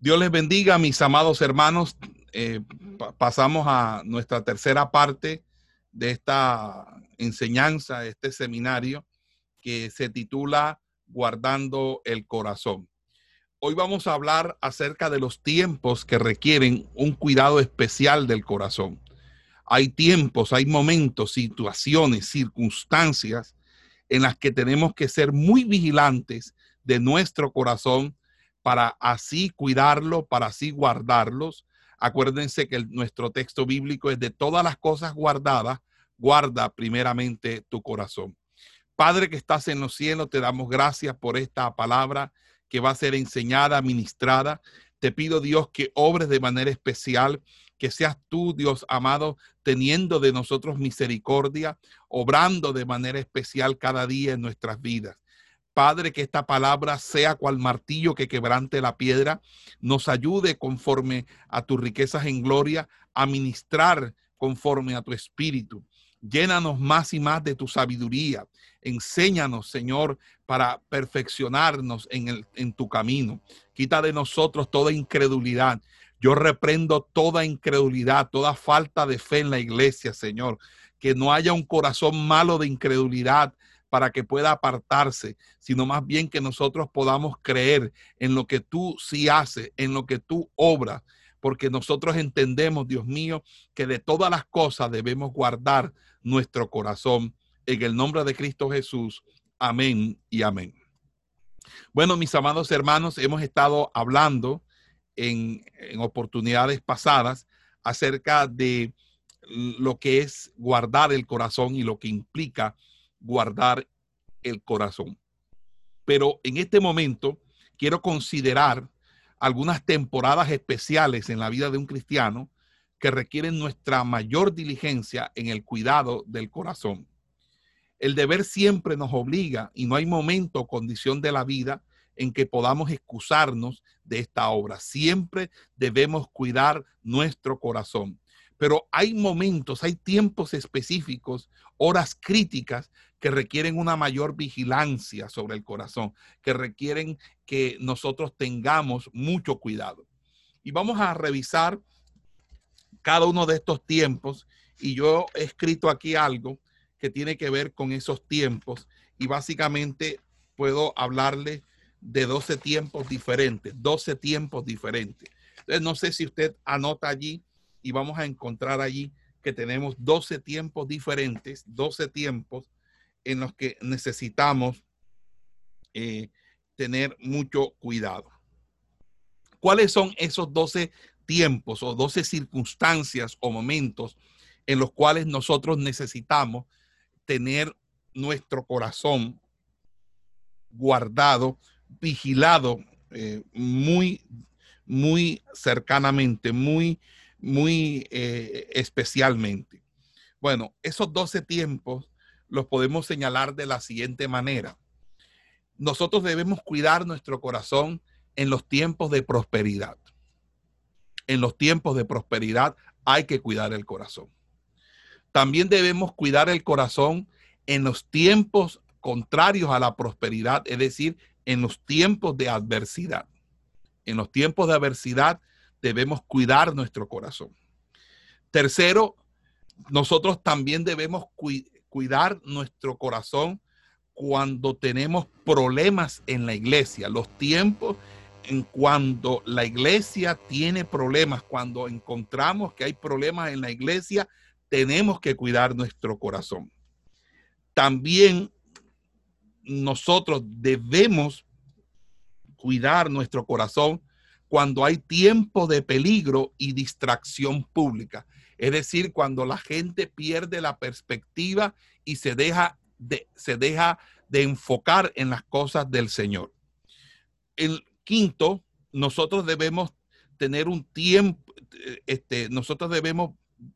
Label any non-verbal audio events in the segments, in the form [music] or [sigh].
Dios les bendiga, mis amados hermanos. Eh, pasamos a nuestra tercera parte de esta enseñanza, este seminario que se titula Guardando el Corazón. Hoy vamos a hablar acerca de los tiempos que requieren un cuidado especial del corazón. Hay tiempos, hay momentos, situaciones, circunstancias en las que tenemos que ser muy vigilantes de nuestro corazón para así cuidarlo, para así guardarlos. Acuérdense que nuestro texto bíblico es de todas las cosas guardadas, guarda primeramente tu corazón. Padre que estás en los cielos, te damos gracias por esta palabra que va a ser enseñada, ministrada. Te pido, Dios, que obres de manera especial, que seas tú, Dios amado, teniendo de nosotros misericordia, obrando de manera especial cada día en nuestras vidas. Padre, que esta palabra sea cual martillo que quebrante la piedra, nos ayude conforme a tus riquezas en gloria a ministrar conforme a tu espíritu. Llénanos más y más de tu sabiduría. Enséñanos, Señor, para perfeccionarnos en, el, en tu camino. Quita de nosotros toda incredulidad. Yo reprendo toda incredulidad, toda falta de fe en la iglesia, Señor. Que no haya un corazón malo de incredulidad para que pueda apartarse, sino más bien que nosotros podamos creer en lo que tú sí haces, en lo que tú obras, porque nosotros entendemos, Dios mío, que de todas las cosas debemos guardar nuestro corazón. En el nombre de Cristo Jesús. Amén y amén. Bueno, mis amados hermanos, hemos estado hablando en, en oportunidades pasadas acerca de lo que es guardar el corazón y lo que implica guardar el corazón. Pero en este momento quiero considerar algunas temporadas especiales en la vida de un cristiano que requieren nuestra mayor diligencia en el cuidado del corazón. El deber siempre nos obliga y no hay momento o condición de la vida en que podamos excusarnos de esta obra. Siempre debemos cuidar nuestro corazón. Pero hay momentos, hay tiempos específicos, horas críticas que requieren una mayor vigilancia sobre el corazón, que requieren que nosotros tengamos mucho cuidado. Y vamos a revisar cada uno de estos tiempos y yo he escrito aquí algo que tiene que ver con esos tiempos y básicamente puedo hablarle de 12 tiempos diferentes, 12 tiempos diferentes. Entonces, no sé si usted anota allí y vamos a encontrar allí que tenemos 12 tiempos diferentes, 12 tiempos en los que necesitamos eh, tener mucho cuidado. ¿Cuáles son esos 12 tiempos o 12 circunstancias o momentos en los cuales nosotros necesitamos tener nuestro corazón guardado, vigilado eh, muy, muy cercanamente, muy, muy eh, especialmente? Bueno, esos 12 tiempos los podemos señalar de la siguiente manera. Nosotros debemos cuidar nuestro corazón en los tiempos de prosperidad. En los tiempos de prosperidad hay que cuidar el corazón. También debemos cuidar el corazón en los tiempos contrarios a la prosperidad, es decir, en los tiempos de adversidad. En los tiempos de adversidad debemos cuidar nuestro corazón. Tercero, nosotros también debemos cuidar nuestro corazón cuando tenemos problemas en la iglesia, los tiempos en cuando la iglesia tiene problemas, cuando encontramos que hay problemas en la iglesia, tenemos que cuidar nuestro corazón. También nosotros debemos cuidar nuestro corazón cuando hay tiempo de peligro y distracción pública. Es decir, cuando la gente pierde la perspectiva y se deja de, se deja de enfocar en las cosas del Señor. El quinto, nosotros debemos tener un tiempo, este, nosotros debemos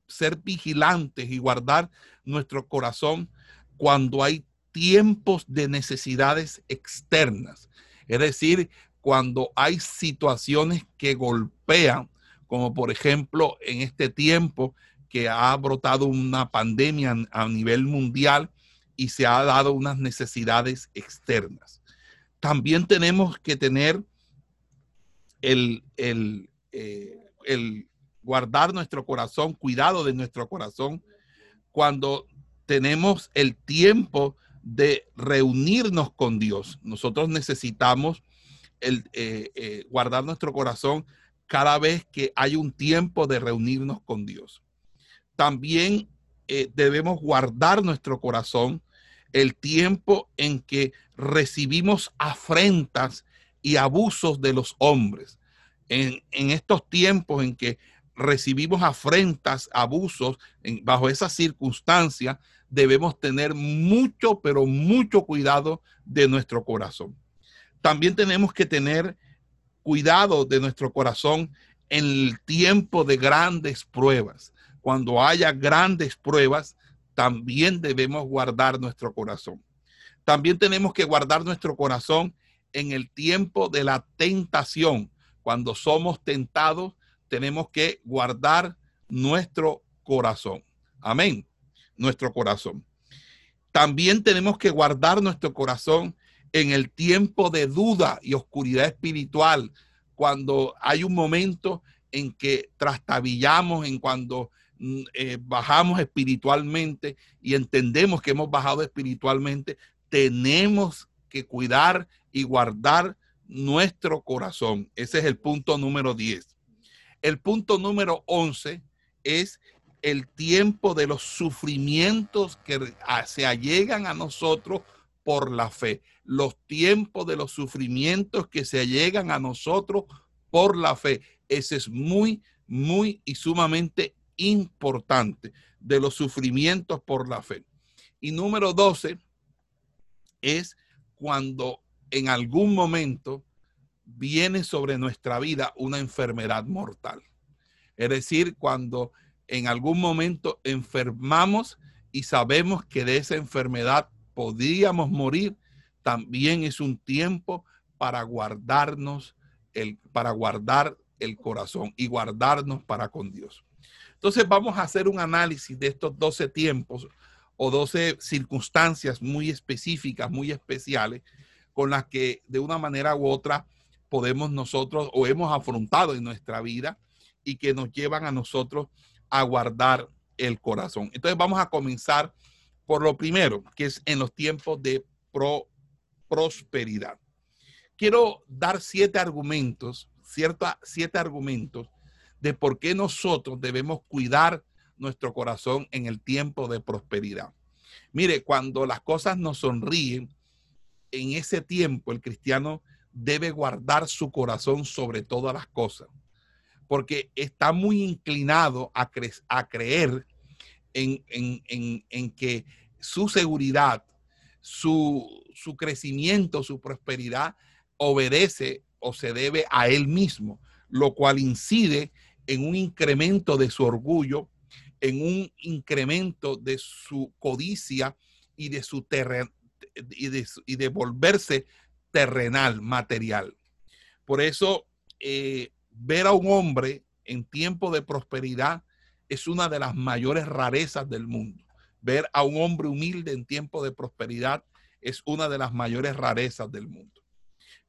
ser vigilantes y guardar nuestro corazón cuando hay tiempos de necesidades externas. Es decir, cuando hay situaciones que golpean como por ejemplo en este tiempo que ha brotado una pandemia a nivel mundial y se ha dado unas necesidades externas. También tenemos que tener el, el, eh, el guardar nuestro corazón, cuidado de nuestro corazón, cuando tenemos el tiempo de reunirnos con Dios. Nosotros necesitamos el, eh, eh, guardar nuestro corazón cada vez que hay un tiempo de reunirnos con Dios. También eh, debemos guardar nuestro corazón el tiempo en que recibimos afrentas y abusos de los hombres. En, en estos tiempos en que recibimos afrentas, abusos, bajo esas circunstancias, debemos tener mucho, pero mucho cuidado de nuestro corazón. También tenemos que tener cuidado de nuestro corazón en el tiempo de grandes pruebas. Cuando haya grandes pruebas, también debemos guardar nuestro corazón. También tenemos que guardar nuestro corazón en el tiempo de la tentación. Cuando somos tentados, tenemos que guardar nuestro corazón. Amén. Nuestro corazón. También tenemos que guardar nuestro corazón en el tiempo de duda y oscuridad espiritual, cuando hay un momento en que trastabillamos, en cuando mm, eh, bajamos espiritualmente y entendemos que hemos bajado espiritualmente, tenemos que cuidar y guardar nuestro corazón. Ese es el punto número 10. El punto número 11 es el tiempo de los sufrimientos que se allegan a nosotros por la fe. Los tiempos de los sufrimientos que se allegan a nosotros por la fe. Ese es muy, muy y sumamente importante de los sufrimientos por la fe. Y número 12 es cuando en algún momento viene sobre nuestra vida una enfermedad mortal. Es decir, cuando en algún momento enfermamos y sabemos que de esa enfermedad podríamos morir, también es un tiempo para guardarnos el para guardar el corazón y guardarnos para con Dios. Entonces vamos a hacer un análisis de estos 12 tiempos o 12 circunstancias muy específicas, muy especiales, con las que de una manera u otra podemos nosotros o hemos afrontado en nuestra vida y que nos llevan a nosotros a guardar el corazón. Entonces vamos a comenzar por lo primero, que es en los tiempos de prosperidad. Quiero dar siete argumentos, cierta, siete argumentos de por qué nosotros debemos cuidar nuestro corazón en el tiempo de prosperidad. Mire, cuando las cosas nos sonríen, en ese tiempo el cristiano debe guardar su corazón sobre todas las cosas, porque está muy inclinado a, creer en, que su seguridad, su, su crecimiento, su prosperidad obedece o se debe a él mismo, lo cual incide en un incremento de su orgullo, en un incremento de su codicia y de su terreno y de, y de volverse terrenal, material. Por eso, eh, ver a un hombre en tiempo de prosperidad es una de las mayores rarezas del mundo. Ver a un hombre humilde en tiempo de prosperidad es una de las mayores rarezas del mundo.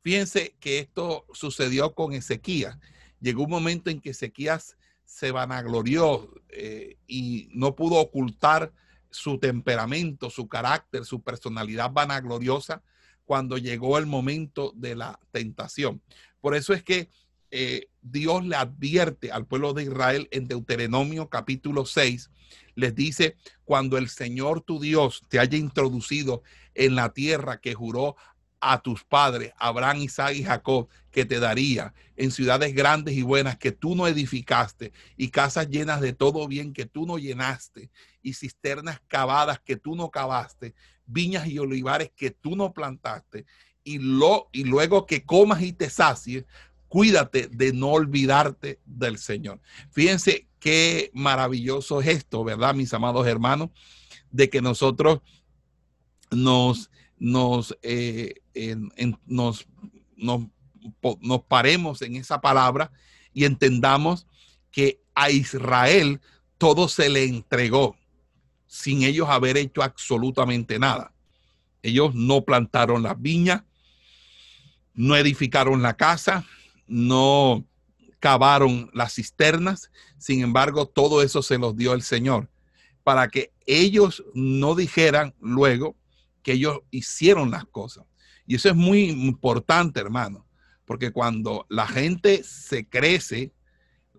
Fíjense que esto sucedió con Ezequías. Llegó un momento en que Ezequías se vanaglorió eh, y no pudo ocultar su temperamento, su carácter, su personalidad vanagloriosa cuando llegó el momento de la tentación. Por eso es que eh, Dios le advierte al pueblo de Israel en Deuteronomio capítulo 6, les dice, cuando el Señor tu Dios te haya introducido en la tierra que juró a tus padres, Abraham, Isaac y Jacob, que te daría en ciudades grandes y buenas que tú no edificaste, y casas llenas de todo bien que tú no llenaste, y cisternas cavadas que tú no cavaste, viñas y olivares que tú no plantaste, y, lo, y luego que comas y te sacies, cuídate de no olvidarte del Señor. Fíjense qué maravilloso es esto, ¿verdad, mis amados hermanos? De que nosotros nos, nos, eh, nos, nos, nos paremos en esa palabra y entendamos que a Israel todo se le entregó sin ellos haber hecho absolutamente nada. Ellos no plantaron las viñas, no edificaron la casa, no cavaron las cisternas, sin embargo, todo eso se los dio el Señor, para que ellos no dijeran luego que ellos hicieron las cosas. Y eso es muy importante, hermano, porque cuando la gente se crece,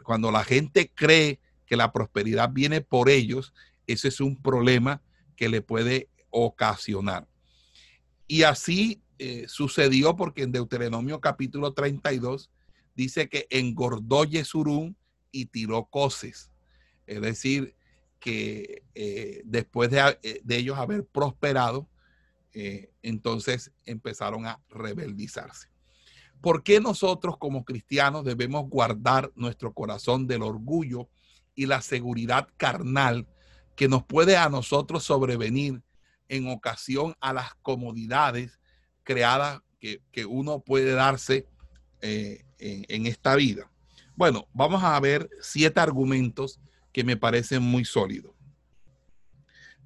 cuando la gente cree que la prosperidad viene por ellos, ese es un problema que le puede ocasionar. Y así eh, sucedió porque en Deuteronomio capítulo 32 dice que engordó Yesurún y tiró coces. Es decir, que eh, después de, eh, de, ellos haber prosperado, entonces empezaron a rebeldizarse. ¿Por qué nosotros como cristianos debemos guardar nuestro corazón del orgullo y la seguridad carnal que nos puede a nosotros sobrevenir en ocasión a las comodidades creadas que, uno puede darse eh, en, en esta vida? Bueno, vamos a ver siete argumentos que me parecen muy sólidos.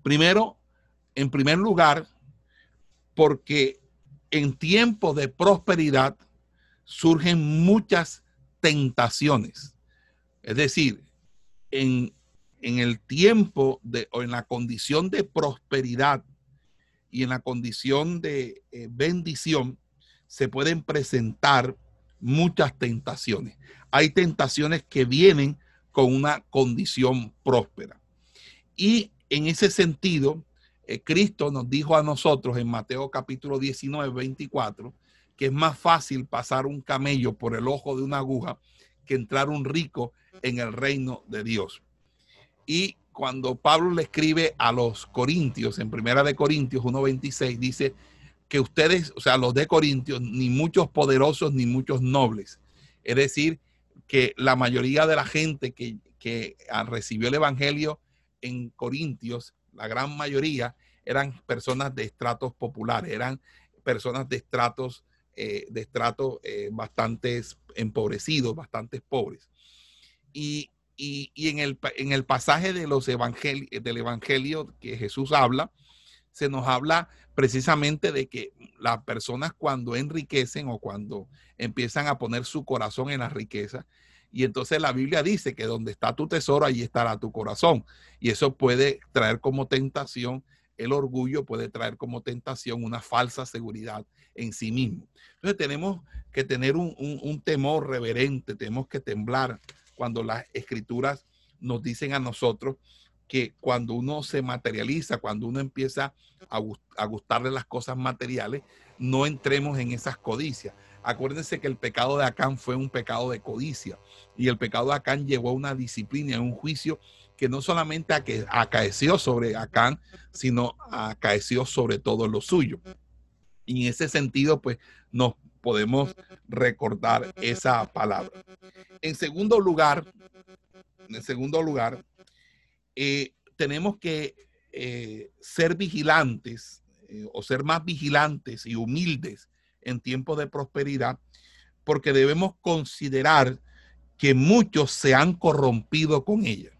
Primero, en primer lugar, porque en tiempos de prosperidad surgen muchas tentaciones. Es decir, en, el tiempo de, o en la condición de prosperidad y en la condición de eh, bendición, se pueden presentar muchas tentaciones. Hay tentaciones que vienen con una condición próspera. Y en ese sentido, eh, Cristo nos dijo a nosotros en Mateo capítulo 19, 24, que es más fácil pasar un camello por el ojo de una aguja que entrar un rico en el reino de Dios. Y cuando Pablo le escribe a los corintios, en primera de Corintios 1.26, dice que ustedes, o sea, los de Corintios, ni muchos poderosos ni muchos nobles. Es decir, que la mayoría de la gente que, que recibió el Evangelio en Corintios, la gran mayoría, eran personas de estratos populares, eran personas de estratos eh, de estratos eh, bastante empobrecidos, bastante pobres. Y, en, el, en, el, pasaje de los evangelios, del Evangelio que Jesús habla, se nos habla precisamente de que las personas cuando enriquecen o cuando empiezan a poner su corazón en la riqueza, y entonces la Biblia dice que donde está tu tesoro, allí estará tu corazón. Y eso puede traer como tentación el orgullo puede traer como tentación una falsa seguridad en sí mismo. Entonces tenemos que tener un, temor reverente, tenemos que temblar cuando las escrituras nos dicen a nosotros que cuando uno se materializa, cuando uno empieza a, a, gustarle las cosas materiales, no entremos en esas codicias. Acuérdense que el pecado de Acán fue un pecado de codicia y el pecado de Acán llevó a una disciplina, a un juicio que no solamente acaeció sobre Acán, sino acaeció sobre todo lo suyo. Y en ese sentido, pues nos podemos recordar esa palabra. En segundo lugar, en segundo lugar, eh, tenemos que eh, ser vigilantes eh, o ser más vigilantes y humildes en tiempos de prosperidad, porque debemos considerar que muchos se han corrompido con ella.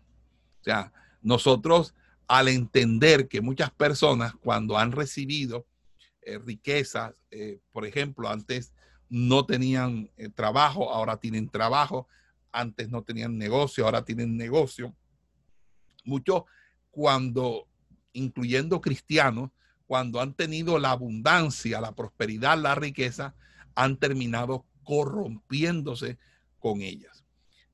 O sea, nosotros al entender que muchas personas cuando han recibido riquezas, por ejemplo, antes no tenían trabajo, ahora tienen trabajo, antes no tenían negocio, ahora tienen negocio. Muchos cuando, incluyendo cristianos, cuando han tenido la abundancia, la prosperidad, la riqueza, han terminado corrompiéndose con ellas.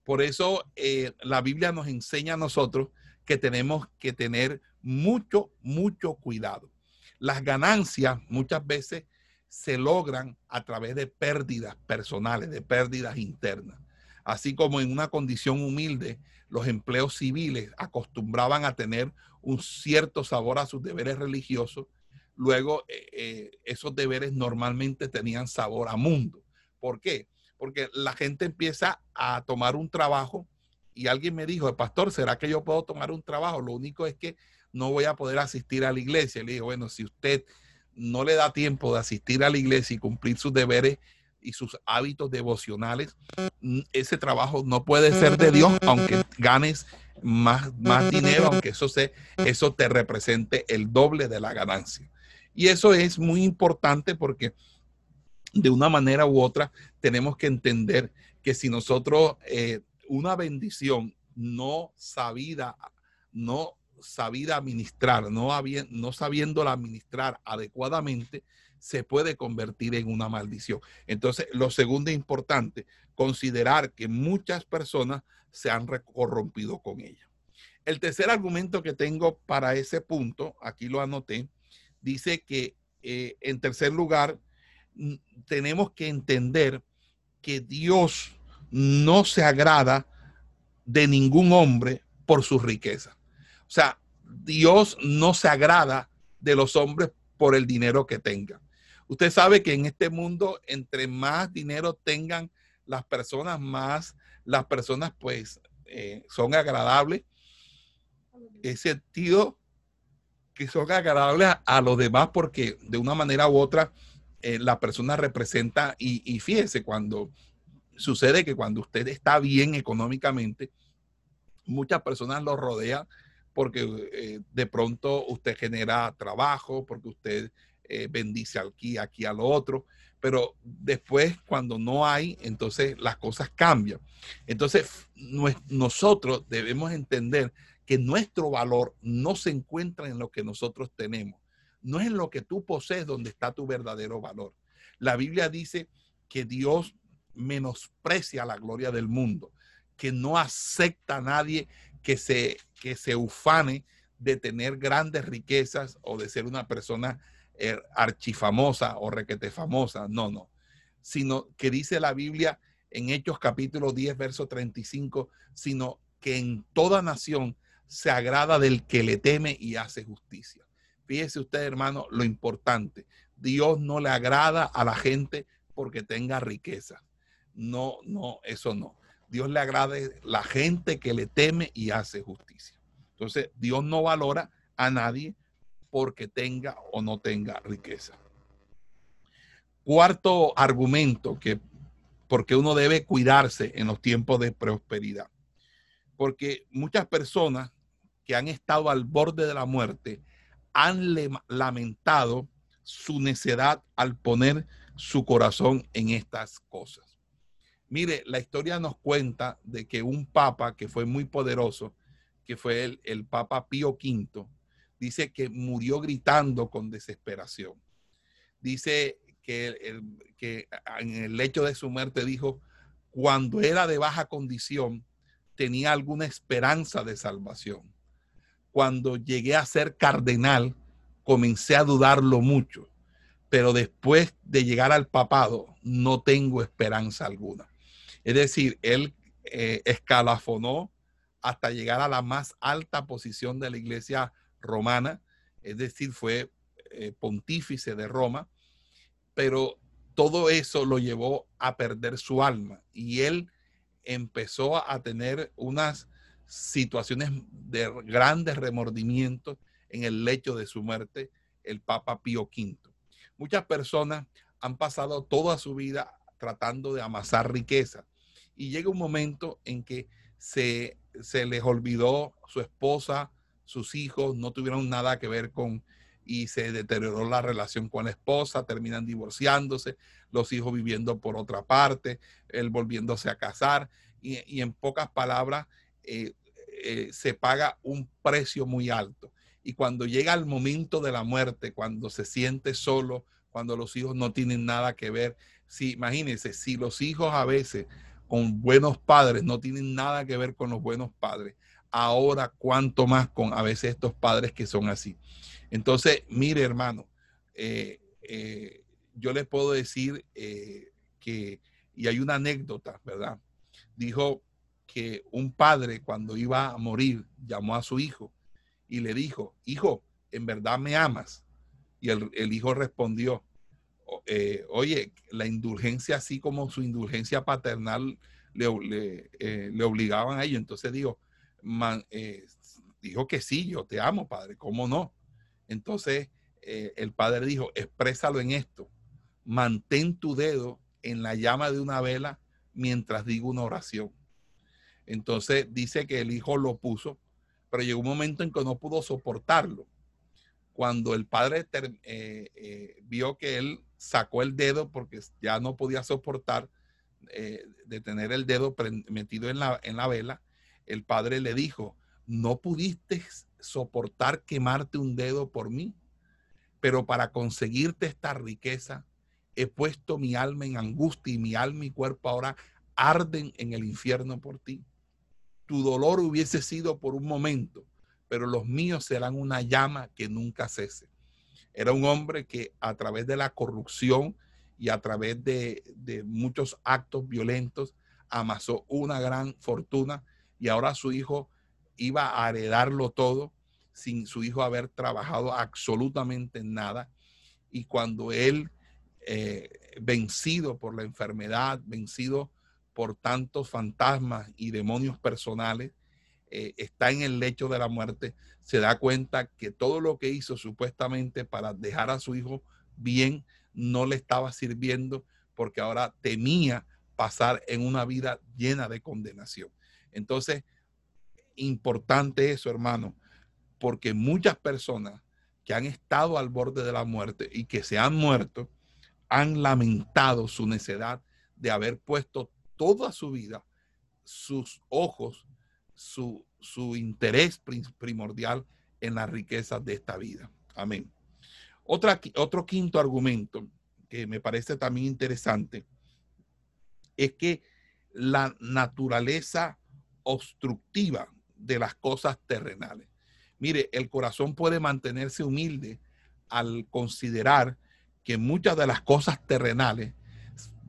Por eso eh, la Biblia nos enseña a nosotros que tenemos que tener mucho, mucho cuidado. Las ganancias muchas veces se logran a través de pérdidas personales, de pérdidas internas. Así como en una condición humilde, los empleos civiles acostumbraban a tener un cierto sabor a sus deberes religiosos, luego eh, eh, esos deberes normalmente tenían sabor a mundo. ¿Por qué? porque la gente empieza a tomar un trabajo y alguien me dijo, pastor, ¿será que yo puedo tomar un trabajo? Lo único es que no voy a poder asistir a la iglesia. Le dije, bueno, si usted no le da tiempo de asistir a la iglesia y cumplir sus deberes y sus hábitos devocionales, mm, ese trabajo no puede ser de Dios, aunque ganes más, más dinero, aunque eso, se, eso te represente el doble de la ganancia. Y eso es muy importante porque de una manera u otra, tenemos que entender que si nosotros eh, una bendición no sabida, no sabida administrar, no, no sabiéndola administrar adecuadamente, se puede convertir en una maldición. Entonces, lo segundo importante, considerar que muchas personas se han corrompido con ella. El tercer argumento que tengo para ese punto, aquí lo anoté, dice que eh, en tercer lugar, tenemos que entender que Dios no se agrada de ningún hombre por su riqueza. O sea, Dios no se agrada de los hombres por el dinero que tengan. Usted sabe que en este mundo, entre más dinero tengan las personas, más las personas pues eh, son agradables. En sentido que son agradables a, los demás porque de una manera u otra eh, la persona representa y, y fíjese cuando sucede que cuando usted está bien económicamente, muchas personas lo rodean porque eh, de pronto usted genera trabajo, porque usted eh, bendice aquí, aquí a lo otro, pero después cuando no hay, entonces las cosas cambian. Entonces nosotros debemos entender que nuestro valor no se encuentra en lo que nosotros tenemos, no es en lo que tú posees donde está tu verdadero valor. La Biblia dice que Dios menosprecia la gloria del mundo, que no acepta a nadie que se, que se ufane de tener grandes riquezas o de ser una persona eh, archifamosa o requete famosa. No, no. Sino que dice la Biblia en Hechos capítulo 10, verso 35, sino que en toda nación se agrada del que le teme y hace justicia. Fíjese usted, hermano, lo importante. Dios no le agrada a la gente porque tenga riqueza. No, no, eso no. Dios le agrada la gente que le teme y hace justicia. Entonces, Dios no valora a nadie porque tenga o no tenga riqueza. Cuarto argumento que porque uno debe cuidarse en los tiempos de prosperidad. Porque muchas personas que han estado al borde de la muerte han lamentado su necedad al poner su corazón en estas cosas. Mire, la historia nos cuenta de que un papa que fue muy poderoso, que fue el, el Papa Pío V, dice que murió gritando con desesperación. Dice que, en el lecho de su muerte dijo, cuando era de baja condición, tenía alguna esperanza de salvación. Cuando llegué a ser cardenal, comencé a dudarlo mucho, pero después de llegar al papado, no tengo esperanza alguna. Es decir, él eh, escalafonó hasta llegar a la más alta posición de la iglesia romana, es decir, fue eh, pontífice de Roma, pero todo eso lo llevó a perder su alma y él empezó a tener unas situaciones de grandes remordimientos en el lecho de su muerte, el Papa Pío V. Muchas personas han pasado toda su vida tratando de amasar riqueza, y llega un momento en que se, les olvidó su esposa, sus hijos, no tuvieron nada que ver con y se deterioró la relación con la esposa, terminan divorciándose, los hijos viviendo por otra parte, él volviéndose a casar y, en pocas palabras eh, eh, se paga un precio muy alto. Y cuando llega el momento de la muerte, cuando se siente solo, cuando los hijos no tienen nada que ver, si imagínense, si los hijos a veces con buenos padres, no tienen nada que ver con los buenos padres. Ahora, cuánto más con a veces estos padres que son así. Entonces, mire, hermano, eh, eh, yo les puedo decir eh, que, y hay una anécdota, ¿verdad? Dijo que un padre cuando iba a morir llamó a su hijo y le dijo, hijo, ¿en verdad me amas? Y el, el hijo respondió, oye, la indulgencia, así como su indulgencia paternal le, eh, obligaban a ello. Entonces dijo, eh, dijo que sí, yo te amo, padre, ¿cómo no? Entonces el padre dijo, exprésalo en esto, mantén tu dedo en la llama de una vela mientras digo una oración. Entonces dice que el hijo lo puso, pero llegó un momento en que no pudo soportarlo. Cuando el padre vio que él sacó el dedo porque ya no podía soportar eh, de tener el dedo metido en la, en la vela. El padre le dijo, no pudiste soportar quemarte un dedo por mí, pero para conseguirte esta riqueza he puesto mi alma en angustia y mi alma y cuerpo ahora arden en el infierno por ti. Tu dolor hubiese sido por un momento, pero los míos serán una llama que nunca cese. Era un hombre que a través de la corrupción y a través de, muchos actos violentos amasó una gran fortuna y ahora su hijo iba a heredarlo todo sin su hijo haber trabajado absolutamente en nada. Y cuando él, eh, vencido por la enfermedad, vencido por tantos fantasmas y demonios personales, eh, está en el lecho de la muerte, se da cuenta que todo lo que hizo supuestamente para dejar a su hijo bien no le estaba sirviendo porque ahora temía pasar en una vida llena de condenación. Entonces, importante eso, hermano, porque muchas personas que han estado al borde de la muerte y que se han muerto, han lamentado su necedad de haber puesto toda su vida, sus ojos, su, interés primordial en las riquezas de esta vida. Amén. Otra, otro quinto argumento que me parece también interesante es que la naturaleza obstructiva de las cosas terrenales. Mire, el corazón puede mantenerse humilde al considerar que muchas de las cosas terrenales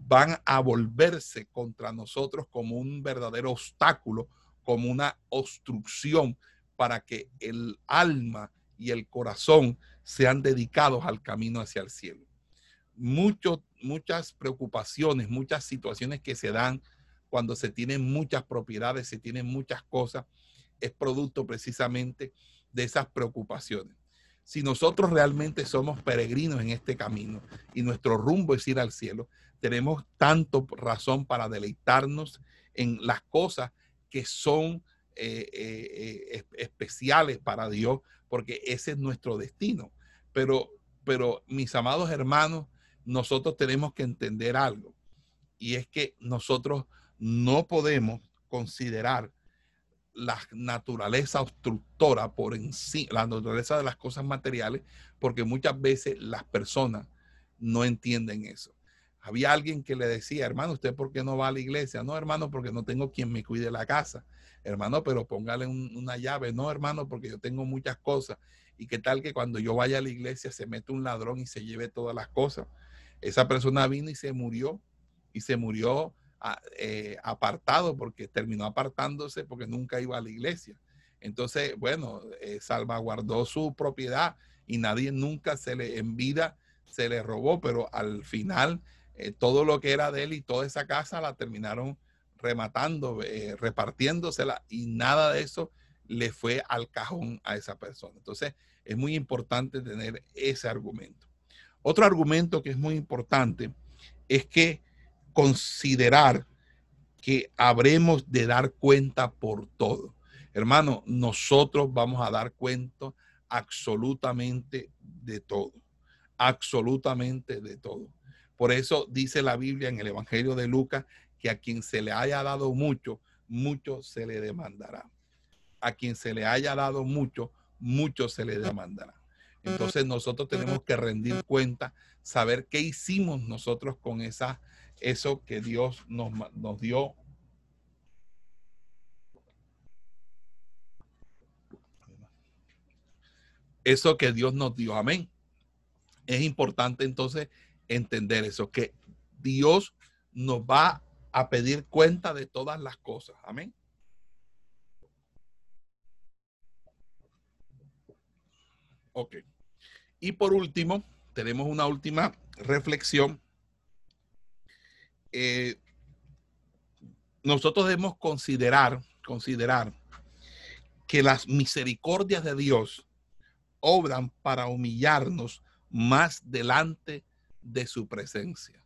van a volverse contra nosotros como un verdadero obstáculo, como una obstrucción para que el alma y el corazón sean dedicados al camino hacia el cielo. muchas preocupaciones, muchas situaciones que se dan cuando se tienen muchas propiedades, se tienen muchas cosas, es producto precisamente de esas preocupaciones. Si nosotros realmente somos peregrinos en este camino y nuestro rumbo es ir al cielo, tenemos tanto razón para deleitarnos en las cosas que son eh, eh, eh, especiales para Dios, porque ese es nuestro destino. Pero, pero mis amados hermanos, nosotros tenemos que entender algo, y es que nosotros no podemos considerar la naturaleza obstructora por en sí, la naturaleza de las cosas materiales, porque muchas veces las personas no entienden eso. Había alguien que le decía, hermano, ¿usted por qué no va a la iglesia? No, hermano, porque no tengo quien me cuide la casa. Hermano, pero póngale una llave. No, hermano, porque yo tengo muchas cosas. Y qué tal que cuando yo vaya a la iglesia se mete un ladrón y se lleve todas las cosas. Esa persona vino y se murió. Y se murió eh, apartado porque terminó apartándose porque nunca iba a la iglesia. Entonces, bueno, eh, salvaguardó su propiedad y nadie nunca se le en vida se le robó, pero al final eh, todo lo que era de él y toda esa casa la terminaron rematando, repartiéndosela y nada de eso le fue al cajón a esa persona. Entonces, es muy importante tener ese argumento. Otro argumento que es muy importante es que considerar que habremos de dar cuenta por todo. Hermano, nosotros vamos a dar cuenta absolutamente de todo, absolutamente de todo. Por eso dice la Biblia en el Evangelio de Lucas que a quien se le haya dado mucho, mucho se le demandará. A quien se le haya dado mucho, mucho se le demandará. Entonces nosotros tenemos que rendir cuenta, saber qué hicimos nosotros con esa eso que Dios nos, nos dio. Eso que Dios nos dio. Amén. Es importante entonces entender eso, que Dios nos va a pedir cuenta de todas las cosas. Amén. Ok. Y por último, tenemos una última reflexión eh, nosotros debemos considerar, considerar que las misericordias de Dios obran para humillarnos más delante de su presencia.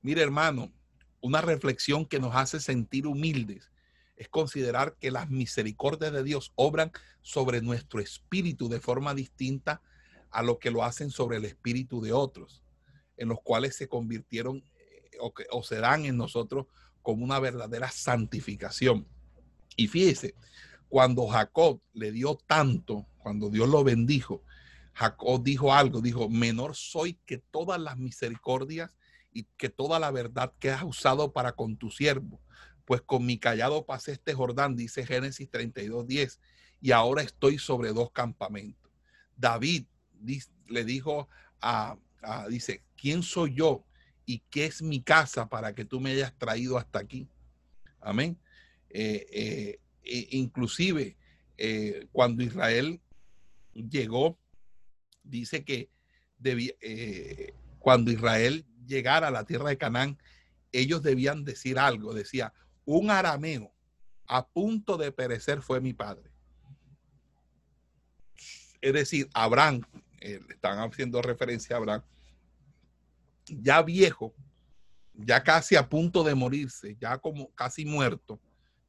Mire, hermano, una reflexión que nos hace sentir humildes es considerar que las misericordias de Dios obran sobre nuestro espíritu de forma distinta a lo que lo hacen sobre el espíritu de otros. en los cuales se convirtieron o, dan en nosotros como una verdadera santificación. Y fíjese, cuando Jacob le dio tanto, cuando Dios lo bendijo, Jacob dijo algo, dijo, menor soy que todas las misericordias y que toda la verdad que has usado para con tu siervo. Pues con mi callado pasé este Jordán, dice Génesis 32, 10, y ahora estoy sobre dos campamentos. David le dijo a, dice, ¿quién soy yo y qué es mi casa para que tú me hayas traído hasta aquí? Amén. Eh, eh, e inclusive eh, cuando Israel llegó dice que eh, cuando Israel llegara a la tierra de Canaán, ellos debían decir algo. Decía, un arameo a punto de perecer fue mi padre. Es decir, Abraham, están haciendo referencia a Abraham, ya viejo, ya casi a punto de morirse, ya como casi muerto,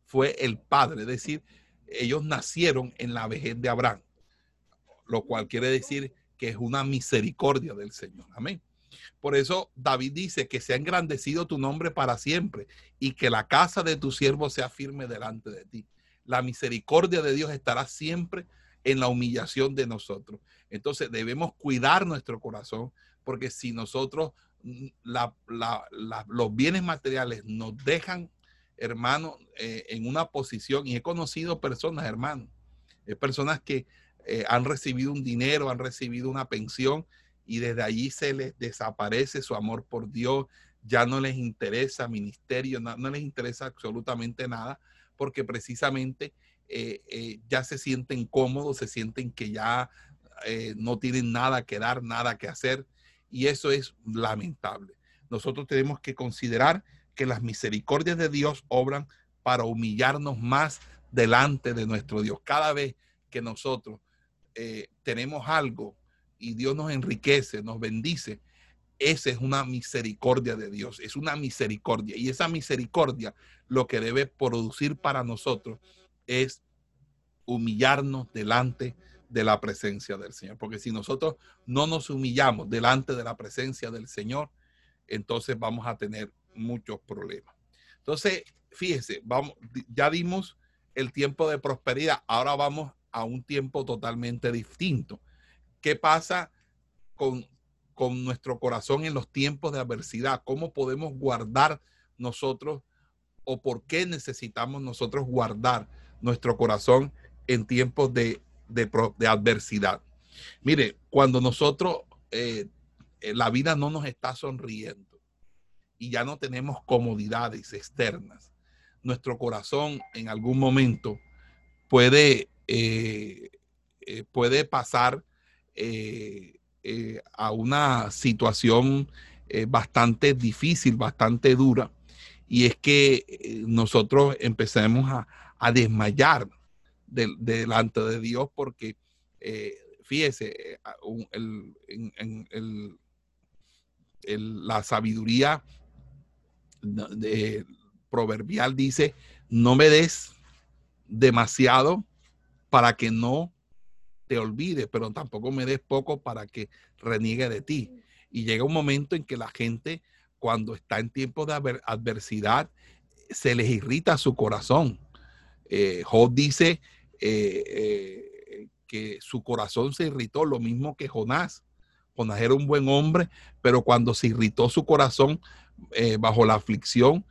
fue el padre. Es decir, ellos nacieron en la vejez de Abraham, lo cual quiere decir que es una misericordia del Señor. Amén. Por eso David dice que se ha engrandecido tu nombre para siempre y que la casa de tu siervo sea firme delante de ti. La misericordia de Dios estará siempre en la humillación de nosotros. Entonces debemos cuidar nuestro corazón porque si nosotros los bienes materiales nos dejan, hermano, eh, en una posición, y he conocido personas, hermano, personas que eh, han recibido un dinero, han recibido una pensión y desde allí se les desaparece su amor por Dios, ya no les interesa ministerio, no, les interesa absolutamente nada, porque precisamente eh, eh, ya se sienten cómodos, se sienten que ya no tienen nada que dar, nada que hacer, y eso es lamentable. Nosotros tenemos que considerar que las misericordias de Dios obran para humillarnos más delante de nuestro Dios. Cada vez que nosotros eh, tenemos algo y Dios nos enriquece, nos bendice, esa es una misericordia de Dios, es una misericordia. Y esa misericordia lo que debe producir para nosotros es humillarnos delante de la presencia del Señor. Porque si nosotros no nos humillamos delante de la presencia del Señor, entonces vamos a tener muchos problemas. Entonces, fíjese, vamos, ya dimos el tiempo de prosperidad, ahora vamos a un tiempo totalmente distinto. ¿Qué pasa con, con nuestro corazón en los tiempos de adversidad? ¿Cómo podemos guardar nosotros o por qué necesitamos nosotros guardar nuestro corazón en tiempos de, de, adversidad? Mire, cuando nosotros, eh, eh, la vida no nos está sonriendo y ya no tenemos comodidades externas, nuestro corazón en algún momento puede eh, puede pasar a una situación bastante difícil, bastante dura, y es que nosotros empecemos a, desmayar delante de Dios porque, fíjese, la sabiduría proverbial dice, no me des demasiado para que no te olvide, pero tampoco me des poco para que reniegue de ti. Y llega un momento en que la gente, cuando está en tiempos de adversidad, se les irrita su corazón. Eh, Job dice eh, eh, que su corazón se irritó, lo mismo que Jonás. Jonás era un buen hombre, pero cuando se irritó su corazón bajo la aflicción,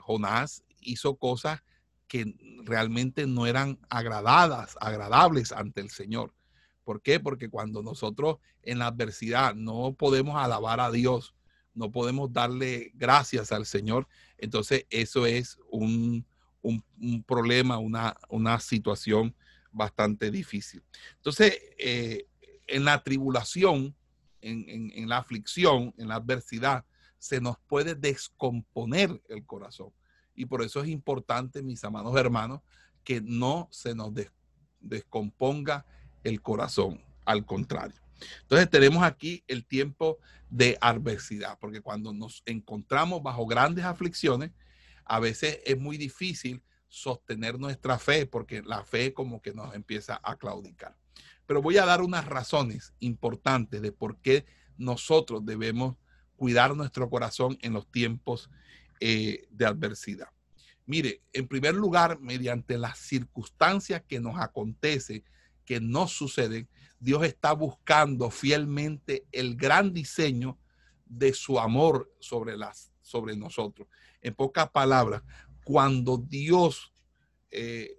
Jonás hizo cosas que realmente no eran agradadas, agradables ante el Señor. ¿Por qué? Porque cuando nosotros en la adversidad no podemos alabar a Dios, no podemos darle gracias al Señor, entonces eso es un, problema, una, una, situación bastante difícil. Entonces, eh, en la tribulación, en, en la aflicción, en la adversidad, se nos puede descomponer el corazón. Y por eso es importante, mis amados hermanos, que no se nos descomponga el corazón, al contrario. Entonces tenemos aquí el tiempo de adversidad, porque cuando nos encontramos bajo grandes aflicciones, a veces es muy difícil sostener nuestra fe, porque la fe como que nos empieza a claudicar. Pero voy a dar unas razones importantes de por qué nosotros debemos cuidar nuestro corazón en los tiempos eh, de adversidad. Mire, en primer lugar, mediante las circunstancias que nos acontecen, que nos suceden, Dios está buscando fielmente el gran diseño de su amor sobre, las, sobre nosotros. En pocas palabras, cuando Dios eh,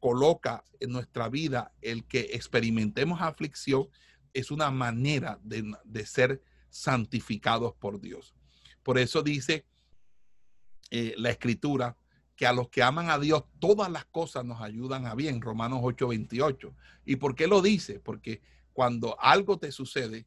coloca en nuestra vida el que experimentemos aflicción, es una manera de, ser santificados por Dios. Por eso dice eh, la escritura que a los que aman a Dios todas las cosas nos ayudan a bien, Romanos 8:28. ¿Y por qué lo dice? Porque cuando algo te sucede,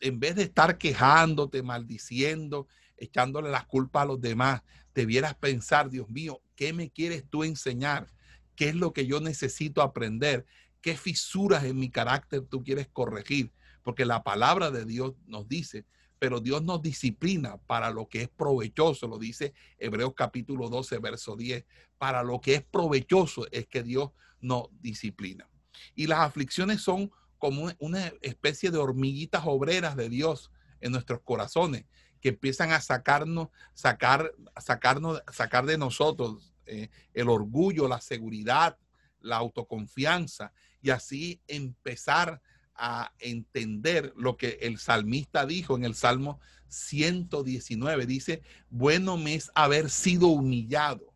en vez de estar quejándote, maldiciendo, echándole las culpas a los demás, debieras pensar, Dios mío, ¿qué me quieres tú enseñar? ¿Qué es lo que yo necesito aprender? ¿Qué fisuras en mi carácter tú quieres corregir? Porque la palabra de Dios nos dice, pero Dios nos disciplina para lo que es provechoso, lo dice Hebreos capítulo 12, verso 10, para lo que es provechoso es que Dios nos disciplina. Y las aflicciones son como una especie de hormiguitas obreras de Dios en nuestros corazones, que empiezan a sacarnos, sacar, sacarnos, sacar de nosotros eh, el orgullo, la seguridad, la autoconfianza, y así empezar a entender lo que el salmista dijo en el Salmo 119. Dice, bueno me es haber sido humillado.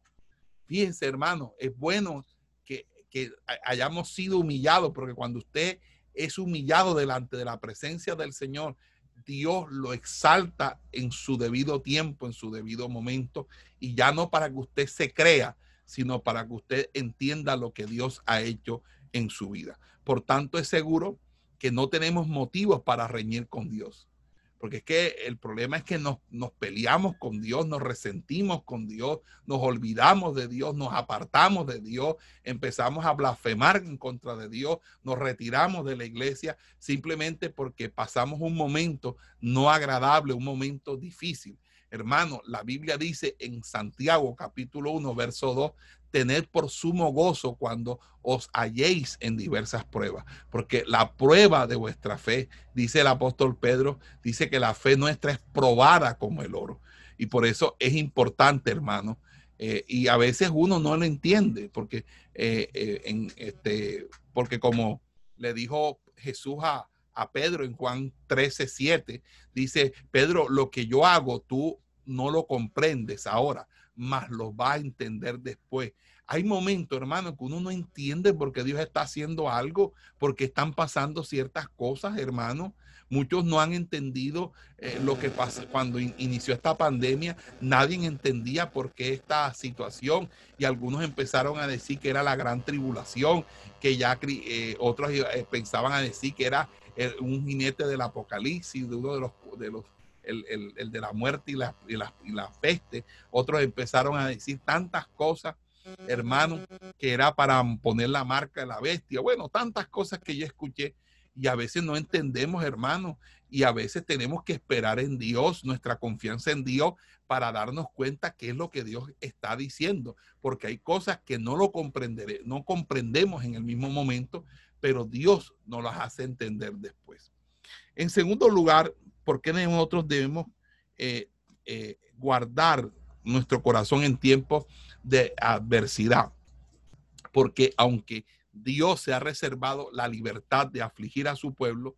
Fíjense, hermano, es bueno que, que hayamos sido humillados, porque cuando usted es humillado delante de la presencia del Señor, Dios lo exalta en su debido tiempo, en su debido momento, y ya no para que usted se crea, sino para que usted entienda lo que Dios ha hecho en su vida. Por tanto, es seguro que no tenemos motivos para reñir con Dios. Porque es que el problema es que nos, nos, peleamos con Dios, nos resentimos con Dios, nos olvidamos de Dios, nos apartamos de Dios, empezamos a blasfemar en contra de Dios, nos retiramos de la iglesia simplemente porque pasamos un momento no agradable, un momento difícil. Hermano, la Biblia dice en Santiago capítulo 1, verso 2, tened por sumo gozo cuando os halléis en diversas pruebas, porque la prueba de vuestra fe, dice el apóstol Pedro, dice que la fe nuestra es probada como el oro. Y por eso es importante, hermano. Eh, y a veces uno no lo entiende, porque, eh, eh, en este, porque como le dijo Jesús a, a Pedro en Juan 13, 7, dice, Pedro, lo que yo hago, tú no lo comprendes ahora, más lo va a entender después. Hay momentos, hermano, que uno no entiende por qué Dios está haciendo algo, porque están pasando ciertas cosas, hermano. Muchos no han entendido eh, lo que pasa cuando inició esta pandemia. Nadie entendía por qué esta situación y algunos empezaron a decir que era la gran tribulación, que ya eh, otros eh, pensaban a decir que era un jinete del apocalipsis, de uno de los el, de la muerte y la, y, la, y la peste. Otros empezaron a decir tantas cosas hermano, que era para poner la marca de la bestia. Bueno, tantas cosas que yo escuché y a veces no entendemos, hermano, y a veces tenemos que esperar en Dios, nuestra confianza en Dios, para darnos cuenta qué es lo que Dios está diciendo, porque hay cosas que no lo comprenderé, no comprendemos en el mismo momento, pero Dios nos las hace entender después. En segundo lugar, ¿por qué nosotros debemos eh, eh, guardar nuestro corazón en tiempos de adversidad. Porque aunque Dios se ha reservado la libertad de afligir a su pueblo,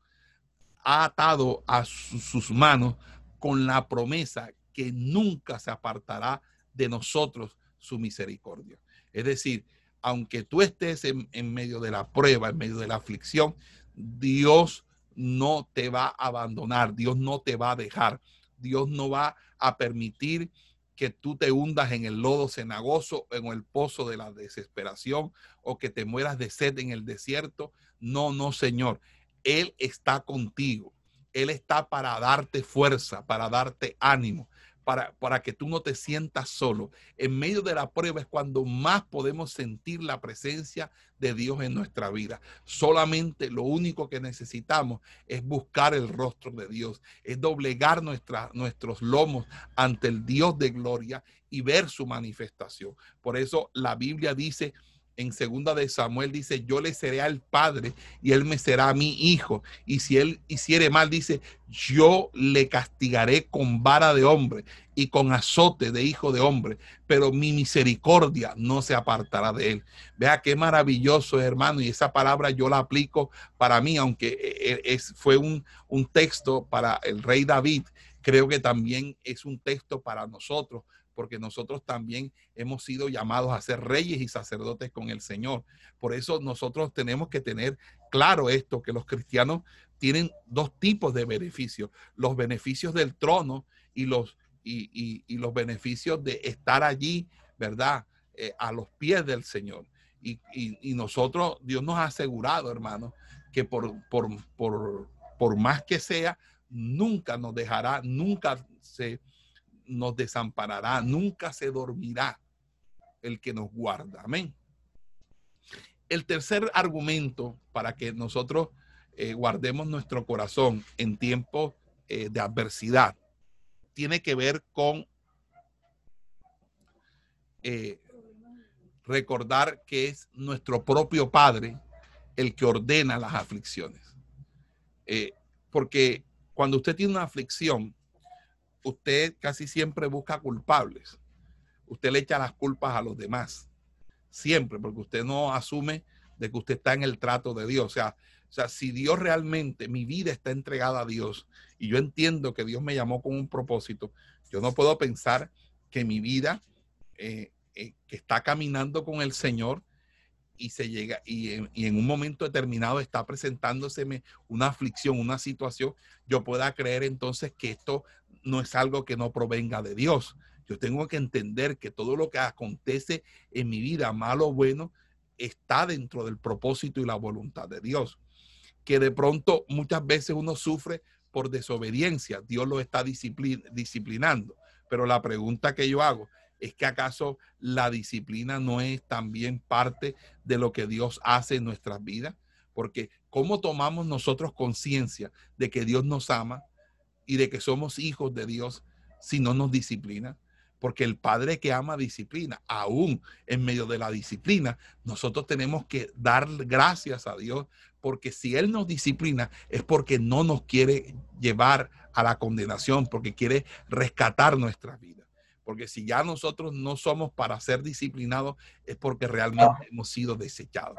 ha atado a sus manos con la promesa que nunca se apartará de nosotros su misericordia. Es decir, aunque tú estés en, en, medio de la prueba, en medio de la aflicción, Dios no te va a abandonar, Dios no te va a dejar, Dios no va a permitir que tú te hundas en el lodo cenagoso, en el pozo de la desesperación o que te mueras de sed en el desierto. No, no, Señor. Él está contigo. Él está para darte fuerza, para darte ánimo, para, que tú no te sientas solo. En medio de la prueba es cuando más podemos sentir la presencia de Dios en nuestra vida. Solamente lo único que necesitamos es buscar el rostro de Dios, es doblegar nuestros lomos ante el Dios de gloria y ver su manifestación. Por eso la Biblia dice en segunda de Samuel dice, yo le seré al padre y él me será mi hijo. Y si él hiciere mal, dice, yo le castigaré con vara de hombre y con azote de hijo de hombre, pero mi misericordia no se apartará de él. Vea qué maravilloso, hermano, y esa palabra yo la aplico para mí, aunque eh, eh, es, fue un, un texto para el rey David, creo que también es un texto para nosotros porque nosotros también hemos sido llamados a ser reyes y sacerdotes con el Señor. Por eso nosotros tenemos que tener claro esto, que los cristianos tienen dos tipos de beneficios, los beneficios del trono y los, y, los beneficios de estar allí, ¿verdad? Eh, a los pies del Señor. Y, y, nosotros, Dios nos ha asegurado, hermano, que por, por, por, por más que sea, nunca nos dejará, nunca se nos desamparará, nunca se dormirá el que nos guarda. Amén. El tercer argumento para que nosotros eh, guardemos nuestro corazón en tiempos eh, de adversidad tiene que ver con eh, recordar que es nuestro propio Padre el que ordena las aflicciones. porque cuando usted tiene una aflicción, usted casi siempre busca culpables. Usted le echa las culpas a los demás. Siempre, porque usted no asume de que usted está en el trato de Dios. O sea, o sea, si Dios realmente, mi vida está entregada a Dios y yo entiendo que Dios me llamó con un propósito, yo no puedo pensar que mi vida, eh, eh, que está caminando con el Señor, y se llega y en, un momento determinado está presentándoseme una aflicción, una situación, yo pueda creer entonces que esto no es algo que no provenga de Dios. Yo tengo que entender que todo lo que acontece en mi vida, malo o bueno, está dentro del propósito y la voluntad de Dios. Que de pronto muchas veces uno sufre por desobediencia, Dios lo está disciplinando. Pero la pregunta que yo hago, ¿Es que acaso la disciplina no es también parte de lo que Dios hace en nuestras vidas? Porque ¿cómo tomamos nosotros conciencia de que Dios nos ama y de que somos hijos de Dios si no nos disciplina? Porque el Padre que ama disciplina, aún en medio de la disciplina, nosotros tenemos que dar gracias a Dios, porque si Él nos disciplina es porque no nos quiere llevar a la condenación, porque quiere rescatar nuestra vida. Porque si ya nosotros no somos para ser disciplinados, es porque realmente hemos sido desechados.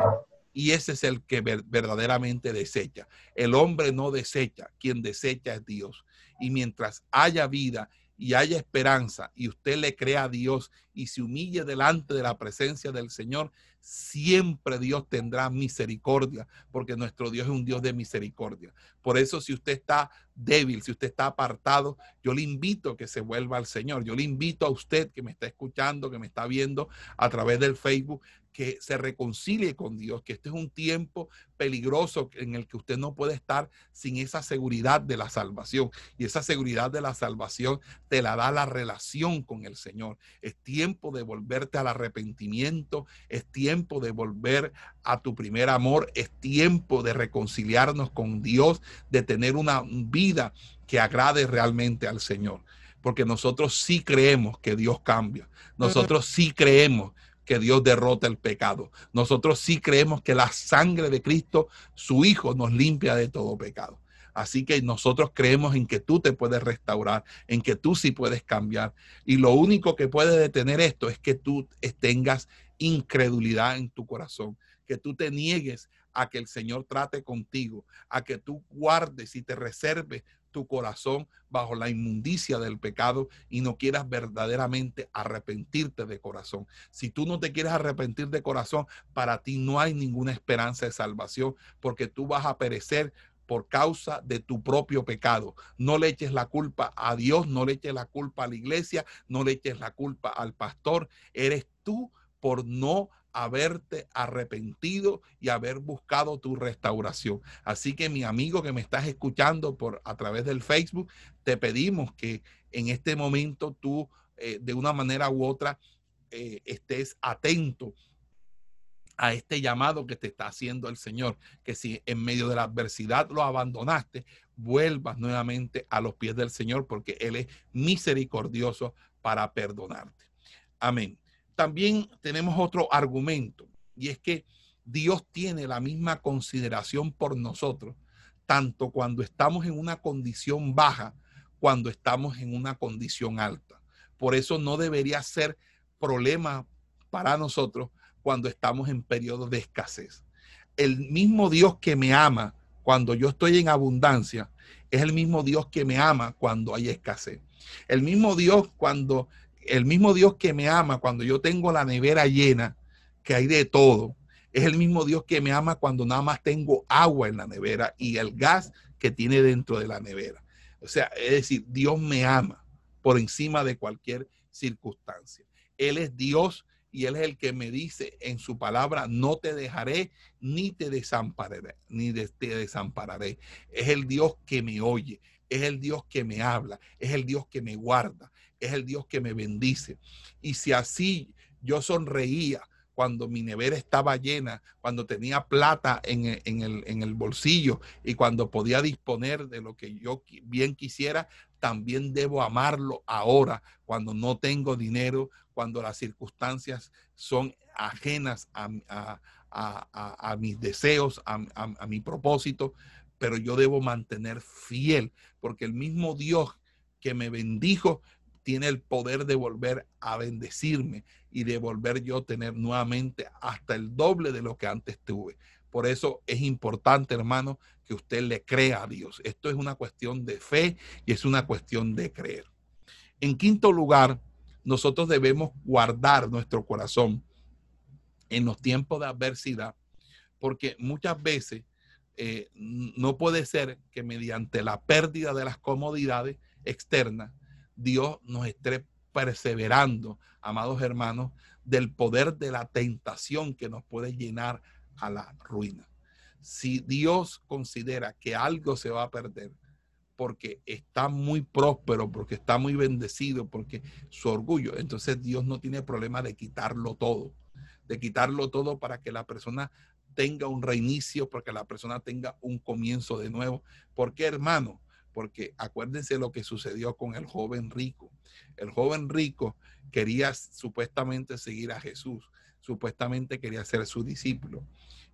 Y ese es el que verdaderamente desecha. El hombre no desecha, quien desecha es Dios. Y mientras haya vida y haya esperanza y usted le crea a Dios y se humille delante de la presencia del Señor, siempre Dios tendrá misericordia, porque nuestro Dios es un Dios de misericordia. Por eso si usted está débil, si usted está apartado, yo le invito a que se vuelva al Señor. Yo le invito a usted que me está escuchando, que me está viendo a través del Facebook, que se reconcilie con Dios, que este es un tiempo peligroso en el que usted no puede estar sin esa seguridad de la salvación. Y esa seguridad de la salvación te la da la relación con el Señor. Es tiempo de volverte al arrepentimiento, es tiempo de volver a tu primer amor, es tiempo de reconciliarnos con Dios, de tener una vida que agrade realmente al Señor. Porque nosotros sí creemos que Dios cambia. Nosotros sí creemos que Dios derrota el pecado. Nosotros sí creemos que la sangre de Cristo, su Hijo, nos limpia de todo pecado. Así que nosotros creemos en que tú te puedes restaurar, en que tú sí puedes cambiar. Y lo único que puede detener esto es que tú tengas incredulidad en tu corazón, que tú te niegues a que el Señor trate contigo, a que tú guardes y te reserves tu corazón bajo la inmundicia del pecado y no quieras verdaderamente arrepentirte de corazón. Si tú no te quieres arrepentir de corazón, para ti no hay ninguna esperanza de salvación porque tú vas a perecer por causa de tu propio pecado. No le eches la culpa a Dios, no le eches la culpa a la iglesia, no le eches la culpa al pastor. Eres tú por no haberte arrepentido y haber buscado tu restauración. Así que mi amigo que me estás escuchando por a través del Facebook, te pedimos que en este momento tú eh, de una manera u otra eh, estés atento a este llamado que te está haciendo el Señor, que si en medio de la adversidad lo abandonaste, vuelvas nuevamente a los pies del Señor, porque Él es misericordioso para perdonarte. Amén también tenemos otro argumento Y es que Dios tiene la misma consideración por nosotros, tanto cuando estamos en una condición baja, cuando estamos en una condición alta. Por eso no debería ser problema para nosotros cuando estamos en periodos de escasez. El mismo Dios que me ama cuando yo estoy en abundancia es el mismo Dios que me ama cuando hay escasez. El mismo Dios cuando el mismo Dios que me ama cuando yo tengo la nevera llena, que hay de todo, es el mismo Dios que me ama cuando nada más tengo agua en la nevera y el gas que tiene dentro de la nevera. O sea, es decir, Dios me ama por encima de cualquier circunstancia. Él es Dios y Él es el que me dice en su palabra, no te dejaré ni te desampararé, ni te desampararé. Es el Dios que me oye, es el Dios que me habla, es el Dios que me guarda, es el Dios que me bendice. Y si así yo sonreía cuando mi nevera estaba llena, cuando tenía plata en, el, en, el, bolsillo y cuando podía disponer de lo que yo bien quisiera, también debo amarlo ahora, cuando no tengo dinero, cuando las circunstancias son ajenas a, a, a mis deseos, a mi propósito, pero yo debo mantener fiel, porque el mismo Dios que me bendijo tiene el poder de volver a bendecirme y de volver yo a tener nuevamente hasta el doble de lo que antes tuve. Por eso es importante, hermano, que usted le crea a Dios. Esto es una cuestión de fe y es una cuestión de creer. En quinto lugar, nosotros debemos guardar nuestro corazón en los tiempos de adversidad, porque muchas veces eh, no puede ser que mediante la pérdida de las comodidades externas, Dios nos esté perseverando, amados hermanos, del poder de la tentación que nos puede llenar a la ruina. Si Dios considera que algo se va a perder porque está muy próspero, porque está muy bendecido, porque su orgullo, entonces Dios no tiene problema de quitarlo todo, de quitarlo todo para que la persona tenga un reinicio, para que la persona tenga un comienzo de nuevo. ¿Por qué, hermano? Porque acuérdense lo que sucedió con el joven rico. El joven rico quería supuestamente seguir a Jesús, supuestamente quería ser su discípulo.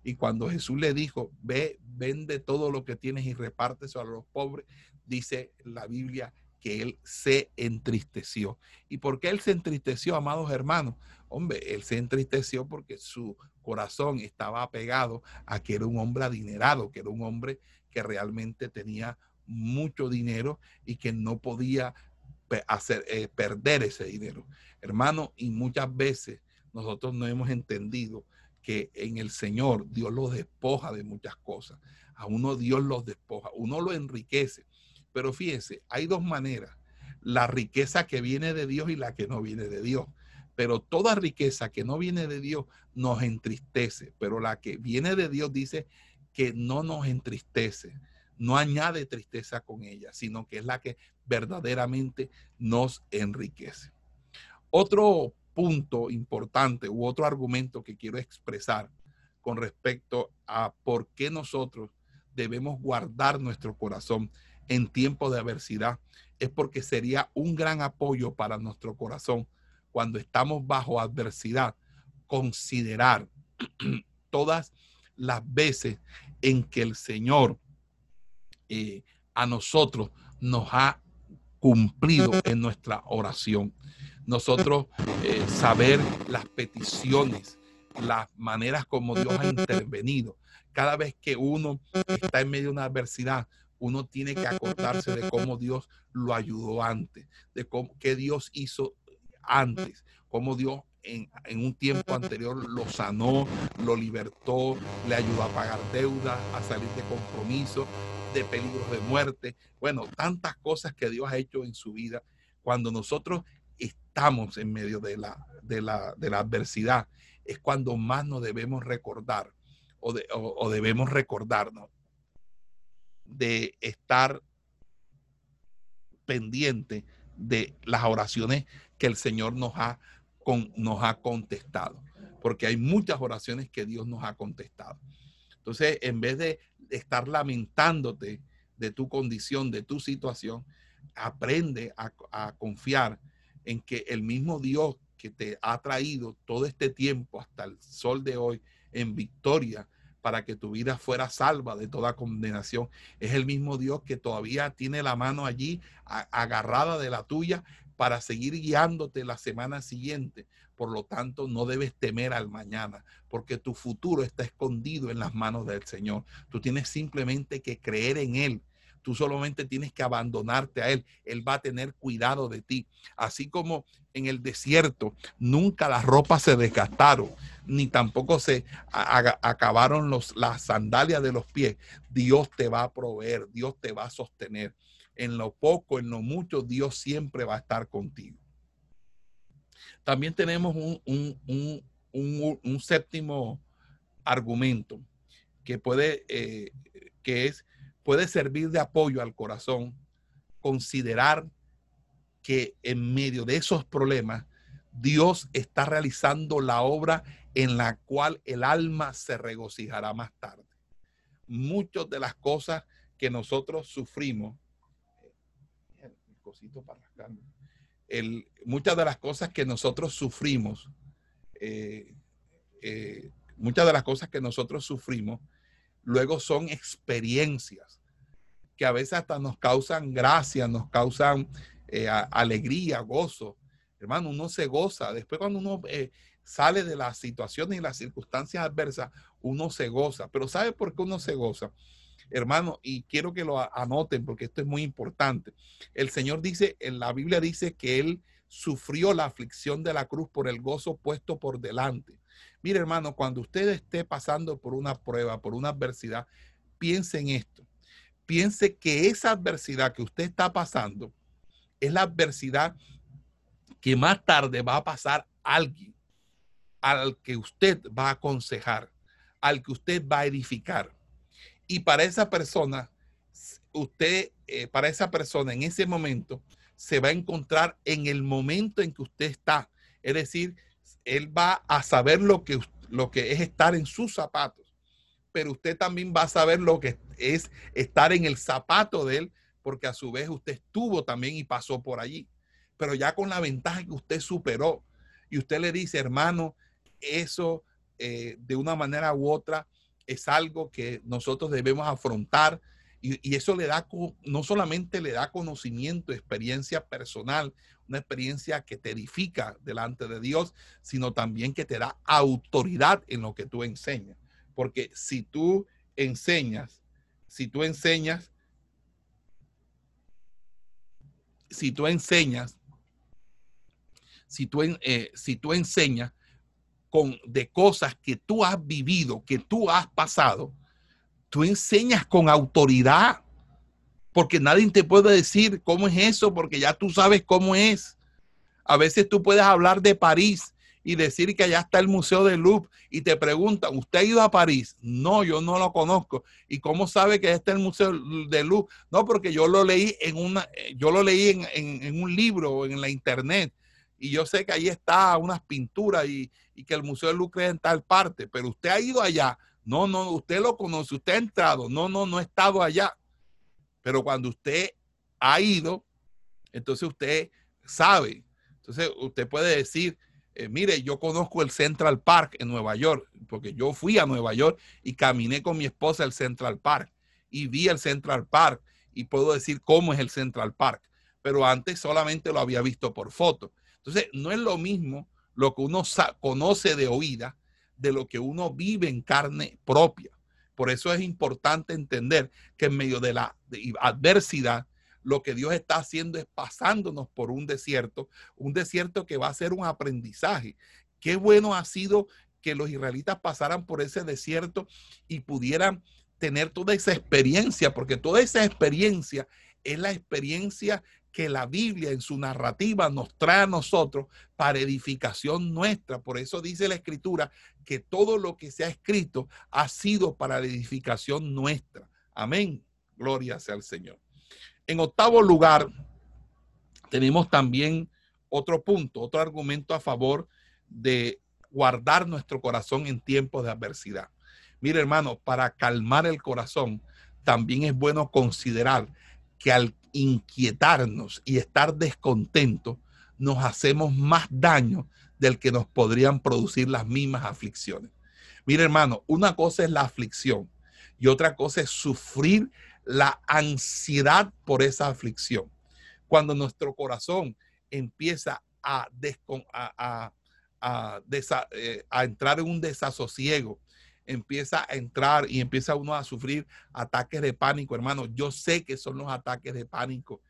Y cuando Jesús le dijo, ve, vende todo lo que tienes y repártese a los pobres, dice la Biblia que él se entristeció. ¿Y por qué él se entristeció, amados hermanos? Hombre, él se entristeció porque su corazón estaba apegado a que era un hombre adinerado, que era un hombre que realmente tenía mucho dinero y que no podía hacer, eh, perder ese dinero. Hermano, y muchas veces nosotros no hemos entendido que en el Señor Dios los despoja de muchas cosas. A uno Dios los despoja, uno lo enriquece. Pero fíjense, hay dos maneras. La riqueza que viene de Dios y la que no viene de Dios. Pero toda riqueza que no viene de Dios nos entristece. Pero la que viene de Dios dice que no nos entristece no añade tristeza con ella, sino que es la que verdaderamente nos enriquece. Otro punto importante u otro argumento que quiero expresar con respecto a por qué nosotros debemos guardar nuestro corazón en tiempo de adversidad es porque sería un gran apoyo para nuestro corazón cuando estamos bajo adversidad considerar [clears throat] todas las veces en que el Señor eh, a nosotros nos ha cumplido en nuestra oración. Nosotros eh, saber las peticiones, las maneras como Dios ha intervenido. Cada vez que uno está en medio de una adversidad, uno tiene que acordarse de cómo Dios lo ayudó antes, de cómo, qué Dios hizo antes, cómo Dios en, un tiempo anterior lo sanó, lo libertó, le ayudó a pagar deuda, a salir de compromiso, de peligros de muerte. Bueno, tantas cosas que Dios ha hecho en su vida. Cuando nosotros estamos en medio de la, de la, de la adversidad, es cuando más nos debemos recordar o, de, o, debemos recordarnos de estar pendiente de las oraciones que el Señor nos ha, con, nos ha contestado. Porque hay muchas oraciones que Dios nos ha contestado. Entonces, en vez de estar lamentándote de tu condición, de tu situación, aprende a, confiar en que el mismo Dios que te ha traído todo este tiempo hasta el sol de hoy en victoria para que tu vida fuera salva de toda condenación. Es el mismo Dios que todavía tiene la mano allí agarrada de la tuya para seguir guiándote la semana siguiente. Por lo tanto, no debes temer al mañana, porque tu futuro está escondido en las manos del Señor. Tú tienes simplemente que creer en Él. Tú solamente tienes que abandonarte a Él. Él va a tener cuidado de ti. Así como en el desierto nunca las ropas se desgastaron, ni tampoco se acabaron los, las sandalias de los pies. Dios te va a proveer, Dios te va a sostener en lo poco, en lo mucho, Dios siempre va a estar contigo. También tenemos un, séptimo argumento que puede, eh, que es, puede servir de apoyo al corazón, considerar que en medio de esos problemas, Dios está realizando la obra en la cual el alma se regocijará más tarde. Muchas de las cosas que nosotros sufrimos El, muchas de las cosas que nosotros sufrimos, eh, eh, muchas de las cosas que nosotros sufrimos, luego son experiencias que a veces hasta nos causan gracia, nos causan eh, alegría, gozo. Hermano, uno se goza. Después cuando uno sale de las situaciones y las circunstancias adversas, uno se goza. Pero ¿sabe por qué uno se goza? Hermano, y quiero que lo anoten porque esto es muy importante. El Señor dice, en la Biblia dice que Él sufrió la aflicción de la cruz por el gozo puesto por delante. Mire, hermano, cuando usted esté pasando por una prueba, por una adversidad, piense en esto. Piense que esa adversidad que usted está pasando es la adversidad que más tarde va a pasar alguien al que usted va a aconsejar, al que usted va a edificar. Y para esa persona, usted, eh, para esa persona en ese momento, se va a encontrar en el momento en que usted está. Es decir, él va a saber lo que, lo que es estar en sus zapatos, pero usted también va a saber lo que es estar en el zapato de él, porque a su vez usted estuvo también y pasó por allí. Pero ya con la ventaja que usted superó y usted le dice, hermano, eso eh, de una manera u otra es algo que nosotros debemos afrontar y, eso le da, no solamente le da conocimiento, experiencia personal, una experiencia que te edifica delante de Dios, sino también que te da autoridad en lo que tú enseñas. Porque si tú enseñas, si tú enseñas, si tú enseñas, si tú, eh, si tú enseñas, de cosas que tú has vivido, que tú has pasado, tú enseñas con autoridad, porque nadie te puede decir cómo es eso, porque ya tú sabes cómo es. A veces tú puedes hablar de París y decir que allá está el Museo de Louvre y te preguntan, ¿usted ha ido a París? No, yo no lo conozco. ¿Y cómo sabe que está el Museo de Louvre? No, porque yo lo leí en una, yo lo leí en, en un libro o en la internet y yo sé que ahí está unas pinturas y, que el Museo de Lucre en tal parte, pero usted ha ido allá. No, no, usted lo conoce, usted ha entrado. No, no, no ha estado allá. Pero cuando usted ha ido, entonces usted sabe. Entonces usted puede decir, eh, mire, yo conozco el Central Park en Nueva York, porque yo fui a Nueva York y caminé con mi esposa el Central Park y vi el Central Park y puedo decir cómo es el Central Park. Pero antes solamente lo había visto por foto. Entonces, no es lo mismo lo que uno conoce de oída de lo que uno vive en carne propia. Por eso es importante entender que en medio de la adversidad, lo que Dios está haciendo es pasándonos por un desierto, un desierto que va a ser un aprendizaje. Qué bueno ha sido que los israelitas pasaran por ese desierto y pudieran tener toda esa experiencia, porque toda esa experiencia es la experiencia que la Biblia en su narrativa nos trae a nosotros para edificación nuestra. Por eso dice la escritura que todo lo que se ha escrito ha sido para la edificación nuestra. Amén. Gloria sea al Señor. En octavo lugar, tenemos también otro punto, otro argumento a favor de guardar nuestro corazón en tiempos de adversidad. Mire, hermano, para calmar el corazón, también es bueno considerar que al inquietarnos y estar descontentos, nos hacemos más daño del que nos podrían producir las mismas aflicciones. Mire, hermano, una cosa es la aflicción y otra cosa es sufrir la ansiedad por esa aflicción. Cuando nuestro corazón empieza a, eh, a, entrar en un desasosiego, empieza a entrar y empieza uno a sufrir ataques de pánico, hermano. Yo sé que son los ataques de pánico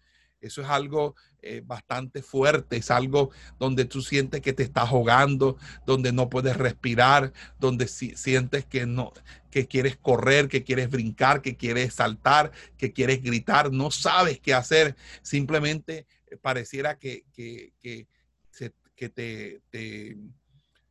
eso es algo eh, bastante fuerte, es algo donde tú sientes que te estás ahogando, donde no puedes respirar, donde sientes que no, que quieres correr, que quieres brincar, que quieres saltar, que quieres gritar, no sabes qué hacer. Simplemente eh, pareciera que, que, que, que te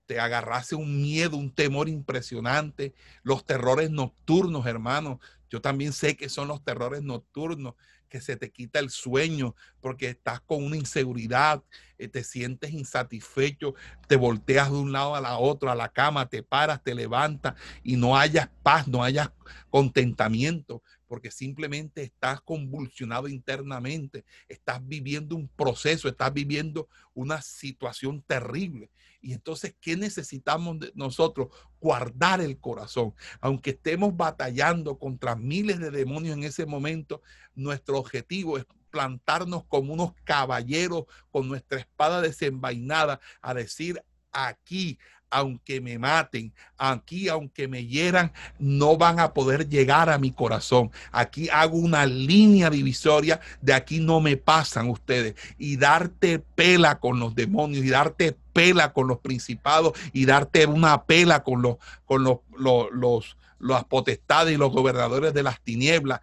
te agarrase un miedo, un temor impresionante, los terrores nocturnos, hermano. Yo también sé que son los terrores nocturnos, que se te quita el sueño porque estás con una inseguridad, eh, te sientes insatisfecho, te volteas de un lado a la otro, a la cama, te paras, te levantas y no hayas paz, no hayas contentamiento, porque simplemente estás convulsionado internamente, estás viviendo un proceso, estás viviendo una situación terrible. Y entonces, ¿qué necesitamos de nosotros? Guardar el corazón. Aunque estemos batallando contra miles de demonios en ese momento, nuestro objetivo es plantarnos como unos caballeros con nuestra espada desenvainada a decir, aquí aunque me maten, aquí aunque me hieran, no van a poder llegar a mi corazón. Aquí hago una línea divisoria, de aquí no me pasan ustedes. Y darte pela con los demonios y darte pela con los principados y darte una pela con los, con los, los, los las potestades y los gobernadores de las tinieblas,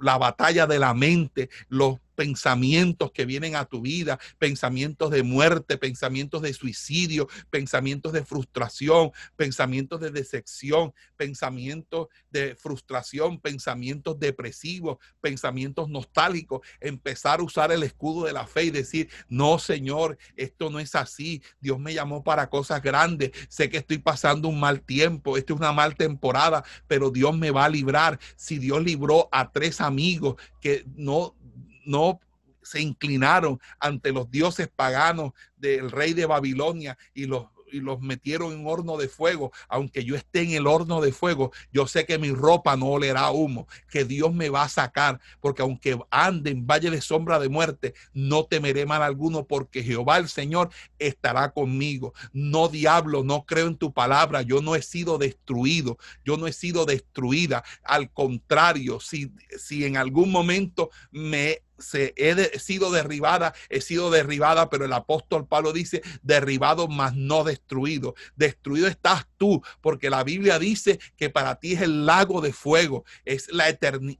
la batalla de la mente, los pensamientos que vienen a tu vida, pensamientos de muerte, pensamientos de suicidio, pensamientos de frustración, pensamientos de decepción, pensamientos de frustración, pensamientos depresivos, pensamientos nostálgicos, empezar a usar el escudo de la fe y decir, no, Señor, esto no es así, Dios me llamó para cosas grandes, sé que estoy pasando un mal tiempo, esta es una mal temporada, pero Dios me va a librar. Si Dios libró a tres amigos que no no se inclinaron ante los dioses paganos del rey de Babilonia y los y los metieron en horno de fuego, aunque yo esté en el horno de fuego, yo sé que mi ropa no olerá humo, que Dios me va a sacar, porque aunque ande en valle de sombra de muerte, no temeré mal alguno, porque Jehová el Señor estará conmigo. No diablo, no creo en tu palabra, yo no he sido destruido, yo no he sido destruida. Al contrario, si, si en algún momento me se, he sido derribada, he sido derribada, pero el apóstol Pablo dice, derribado, mas no destruido. Destruido estás tú, porque la Biblia dice que para ti es el lago de fuego, es la,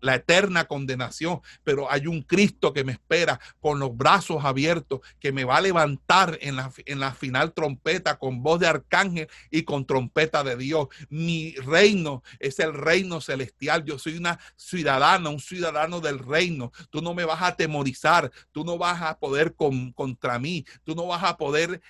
la eterna condenación, pero hay un Cristo que me espera con los brazos abiertos, que me va a levantar en la, en la final trompeta con voz de arcángel y con trompeta de Dios. Mi reino es el reino celestial. Yo soy una ciudadana, un ciudadano del reino. Tú no me vas a atemorizar, tú no vas a poder con, contra mí, tú no vas a poder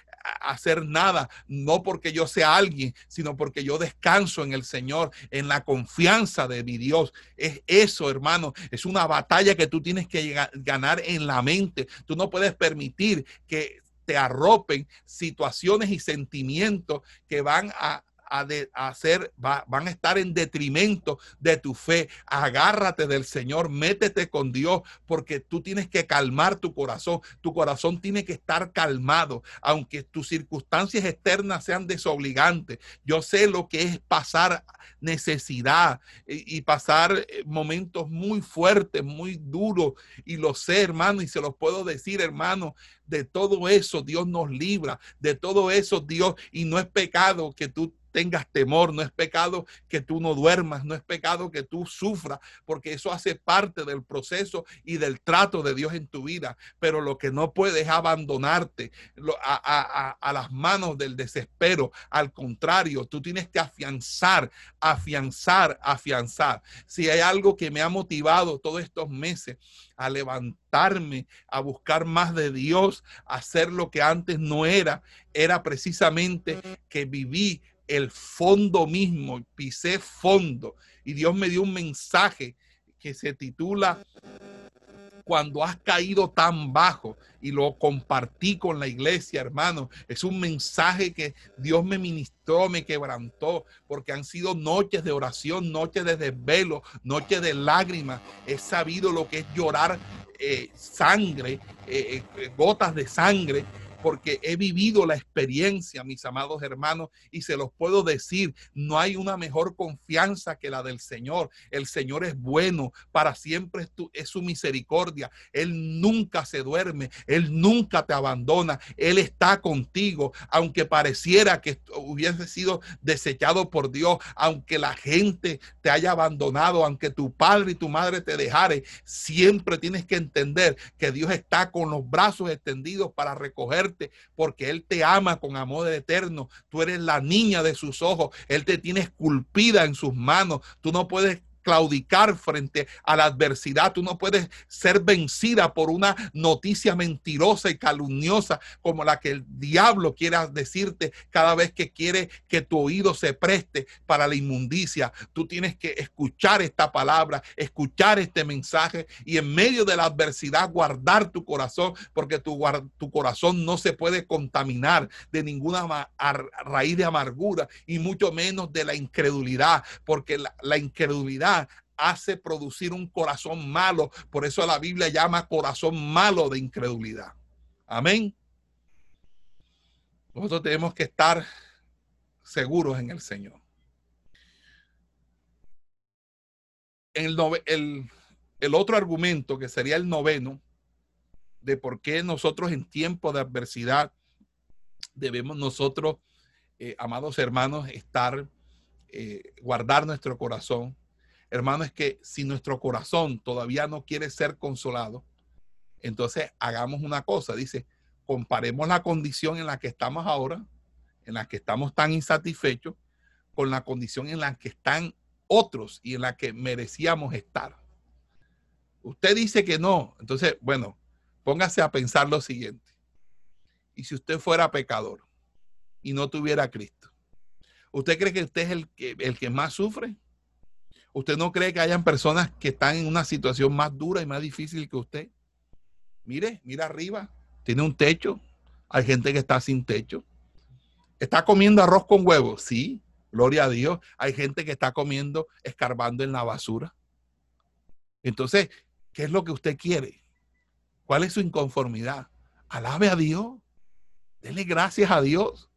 hacer nada, no porque yo sea alguien, sino porque yo descanso en el Señor, en la confianza de mi Dios. Es eso, hermano, es una batalla que tú tienes que ganar en la mente. Tú no puedes permitir que te arropen situaciones y sentimientos que van a a, hacer, van a estar en detrimento de tu fe. Agárrate del Señor, métete con Dios, porque tú tienes que calmar tu corazón. Tu corazón tiene que estar calmado, aunque tus circunstancias externas sean desobligantes. Yo sé lo que es pasar necesidad y, y pasar eh, momentos muy fuertes, muy duros, y lo sé, hermano, y se los puedo decir, hermano, de todo eso Dios nos libra, de todo eso Dios, y no es pecado que tú tengas temor, no es pecado que tú no duermas, no es pecado que tú sufras, porque eso hace parte del proceso y del trato de Dios en tu vida. Pero lo que no puedes es abandonarte a, a las manos del desespero. Al contrario, tú tienes que afianzar, afianzar, afianzar. Si hay algo que me ha motivado todos estos meses a levantarme, a buscar más de Dios, a hacer lo que antes no era, era precisamente que viví el fondo mismo, pisé fondo y Dios me dio un mensaje que se titula cuando has caído tan bajo y lo compartí con la iglesia, hermano. Es un mensaje que Dios me ministró, me quebrantó, porque han sido noches de oración, noches de desvelo, noches de lágrimas. He sabido lo que es llorar eh, sangre, eh, eh, gotas de sangre porque he vivido la experiencia, mis amados hermanos, y se los puedo decir, no hay una mejor confianza que la del Señor. El Señor es bueno, para siempre es, su misericordia. Él nunca se duerme, Él nunca te abandona, Él está contigo, aunque pareciera que hubiese sido desechado por Dios, aunque la gente te haya abandonado, aunque tu padre y tu madre te dejare, siempre tienes que entender que Dios está con los brazos extendidos para recogerte porque Él te ama con amor eterno. Tú eres la niña de sus ojos. Él te tiene esculpida en sus manos. Tú no puedes claudicar frente a la adversidad. Tú no puedes ser vencida por una noticia mentirosa y calumniosa como la que el diablo quiera decirte cada vez que quiere que tu oído se preste para la inmundicia. Tú tienes que escuchar esta palabra, escuchar este mensaje y en medio de la adversidad guardar tu corazón porque tu, corazón no se puede contaminar de ninguna raíz de amargura y mucho menos de la incredulidad porque la incredulidad hace producir un corazón malo. Por eso la Biblia llama corazón malo de incredulidad. Amén. Nosotros tenemos que estar seguros en el Señor. El, el, el otro argumento que sería el noveno de por qué nosotros en tiempo de adversidad debemos nosotros, eh, amados hermanos, estar, eh, guardar nuestro corazón hermano, es que si nuestro corazón todavía no quiere ser consolado, entonces hagamos una cosa, dice, comparemos la condición en la que estamos ahora, en la que estamos tan insatisfechos, con la condición en la que están otros y en la que merecíamos estar. Usted dice que no, entonces, bueno, póngase a pensar lo siguiente. Y si usted fuera pecador y no tuviera Cristo, ¿usted cree que usted es el que, el que más sufre? ¿Usted no cree que hayan personas que están en una situación más dura y más difícil que usted? Mire, mira arriba, tiene un techo. Hay gente que está sin techo. ¿Está comiendo arroz con huevos? Sí, gloria a Dios. Hay gente que está comiendo, escarbando en la basura. Entonces, ¿qué es lo que usted quiere? ¿Cuál es su inconformidad? Alabe a Dios. Dele gracias a Dios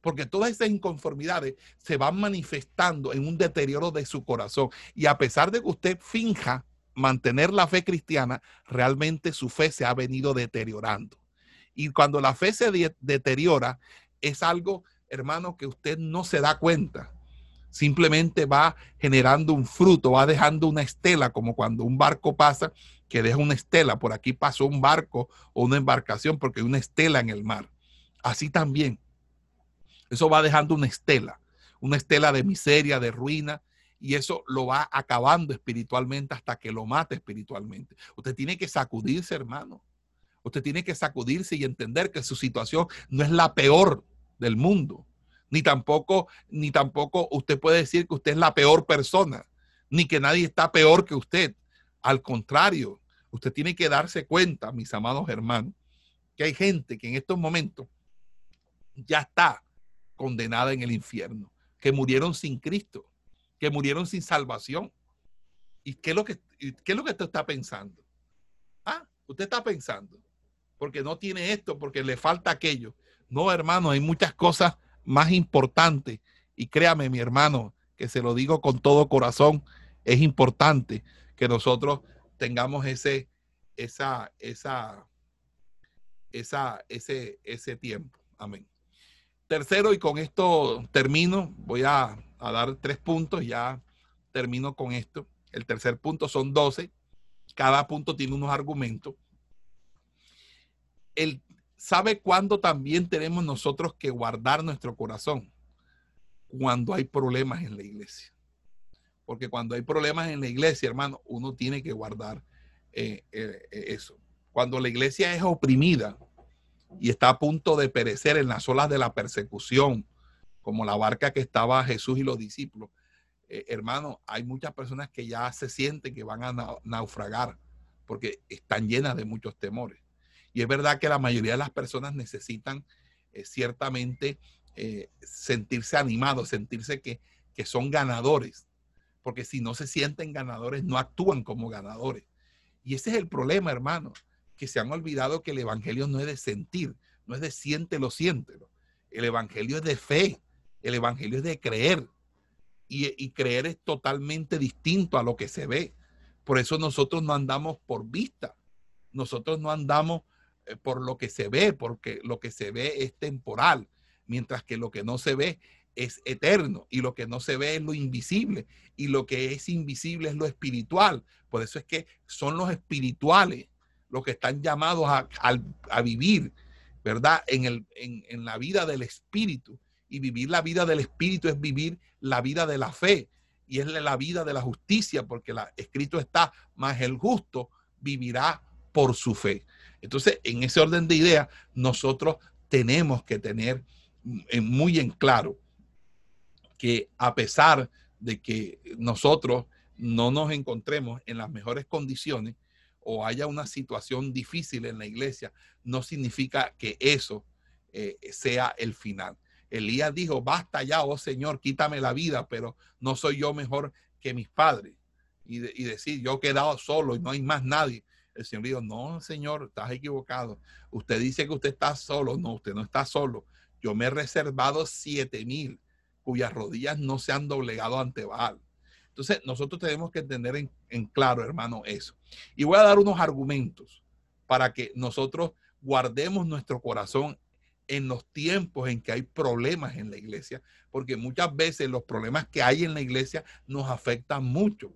porque todas esas inconformidades se van manifestando en un deterioro de su corazón. Y a pesar de que usted finja mantener la fe cristiana, realmente su fe se ha venido deteriorando. Y cuando la fe se deteriora, es algo, hermano, que usted no se da cuenta. Simplemente va generando un fruto, va dejando una estela, como cuando un barco pasa, que deja una estela. Por aquí pasó un barco o una embarcación porque hay una estela en el mar. Así también eso va dejando una estela, una estela de miseria, de ruina, y eso lo va acabando espiritualmente hasta que lo mate espiritualmente. Usted tiene que sacudirse, hermano. Usted tiene que sacudirse y entender que su situación no es la peor del mundo. Ni tampoco, ni tampoco usted puede decir que usted es la peor persona, ni que nadie está peor que usted. Al contrario, usted tiene que darse cuenta, mis amados hermanos, que hay gente que en estos momentos ya está condenada en el infierno, que murieron sin Cristo, que murieron sin salvación. ¿Y qué es lo que, qué es lo que usted está pensando? Ah, usted está pensando, porque no tiene esto, porque le falta aquello. No, hermano, hay muchas cosas más importantes. Y créame, mi hermano, que se lo digo con todo corazón, es importante que nosotros tengamos ese, esa, esa, esa, ese, ese tiempo. Amén. Tercero, y con esto termino, voy a, dar tres puntos, ya termino con esto. El tercer punto son 12. Cada punto tiene unos argumentos. Él sabe cuándo también tenemos nosotros que guardar nuestro corazón. Cuando hay problemas en la iglesia. Porque cuando hay problemas en la iglesia, hermano, uno tiene que guardar eh, eh, eso. Cuando la iglesia es oprimida, y está a punto de perecer en las olas de la persecución, como la barca que estaba Jesús y los discípulos. Eh, hermano, hay muchas personas que ya se sienten que van a naufragar porque están llenas de muchos temores. Y es verdad que la mayoría de las personas necesitan eh, ciertamente eh, sentirse animados, sentirse que, que son ganadores, porque si no se sienten ganadores, no actúan como ganadores. Y ese es el problema, hermano, que se han olvidado que el Evangelio no es de sentir, no es de siéntelo, siéntelo. El Evangelio es de fe, el Evangelio es de creer. Y, y creer es totalmente distinto a lo que se ve. Por eso nosotros no andamos por vista, nosotros no andamos eh, por lo que se ve, porque lo que se ve es temporal, mientras que lo que no se ve es eterno y lo que no se ve es lo invisible y lo que es invisible es lo espiritual. Por eso es que son los espirituales los que están llamados a, vivir, ¿verdad? En, el, en la vida del espíritu. Y vivir la vida del espíritu es vivir la vida de la fe y es la vida de la justicia, porque la, escrito está, más el justo vivirá por su fe. Entonces, en ese orden de ideas, nosotros tenemos que tener muy en claro que a pesar de que nosotros no nos encontremos en las mejores condiciones o haya una situación difícil en la iglesia, no significa que eso eh, sea el final. Elías dijo, basta ya, oh Señor, quítame la vida, pero no soy yo mejor que mis padres. Y, y decir, yo he quedado solo y no hay más nadie. El Señor dijo, no, Señor, estás equivocado. Usted dice que usted está solo. No, usted no está solo. Yo me he reservado siete mil cuyas rodillas no se han doblegado ante Baal. Entonces, nosotros tenemos que tener en, claro, hermano, eso. Y voy a dar unos argumentos para que nosotros guardemos nuestro corazón en los tiempos en que hay problemas en la iglesia, porque muchas veces los problemas que hay en la iglesia nos afectan mucho,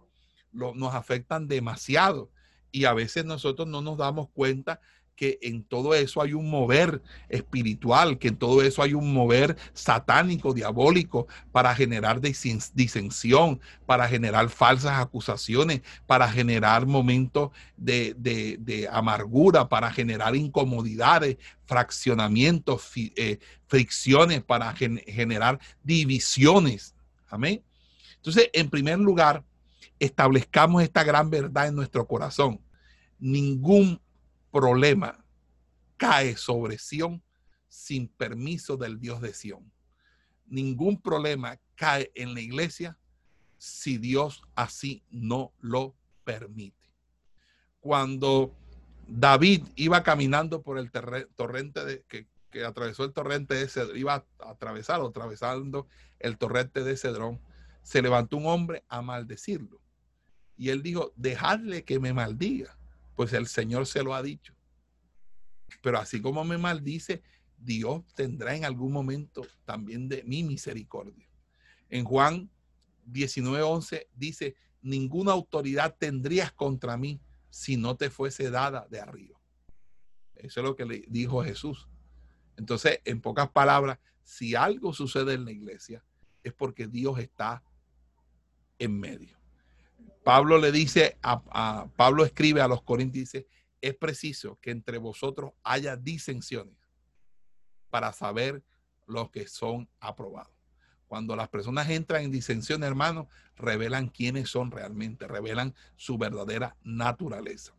nos afectan demasiado y a veces nosotros no nos damos cuenta que en todo eso hay un mover espiritual, que en todo eso hay un mover satánico, diabólico, para generar disensión, para generar falsas acusaciones, para generar momentos de, amargura, para generar incomodidades, fraccionamientos, eh, fricciones, para generar divisiones. Amén. Entonces, en primer lugar, establezcamos esta gran verdad en nuestro corazón ningún problema cae sobre Sión sin permiso del Dios de Sión. Ningún problema cae en la iglesia si Dios así no lo permite. Cuando David iba caminando por el torrente de, que, atravesó el torrente de Cedrón, iba atravesando el torrente de Cedrón, se levantó un hombre a maldecirlo. Y él dijo, dejadle que me maldiga pues el Señor se lo ha dicho. Pero así como me maldice, Dios tendrá en algún momento también de mi misericordia. En Juan 19:11 dice, ninguna autoridad tendrías contra mí si no te fuese dada de arriba. Eso es lo que le dijo Jesús. Entonces, en pocas palabras, si algo sucede en la iglesia, es porque Dios está en medio. Pablo le dice, a, Pablo escribe a los Corintios, dice, es preciso que entre vosotros haya disensiones para saber los que son aprobados. Cuando las personas entran en disensión, hermano, revelan quiénes son realmente, revelan su verdadera naturaleza.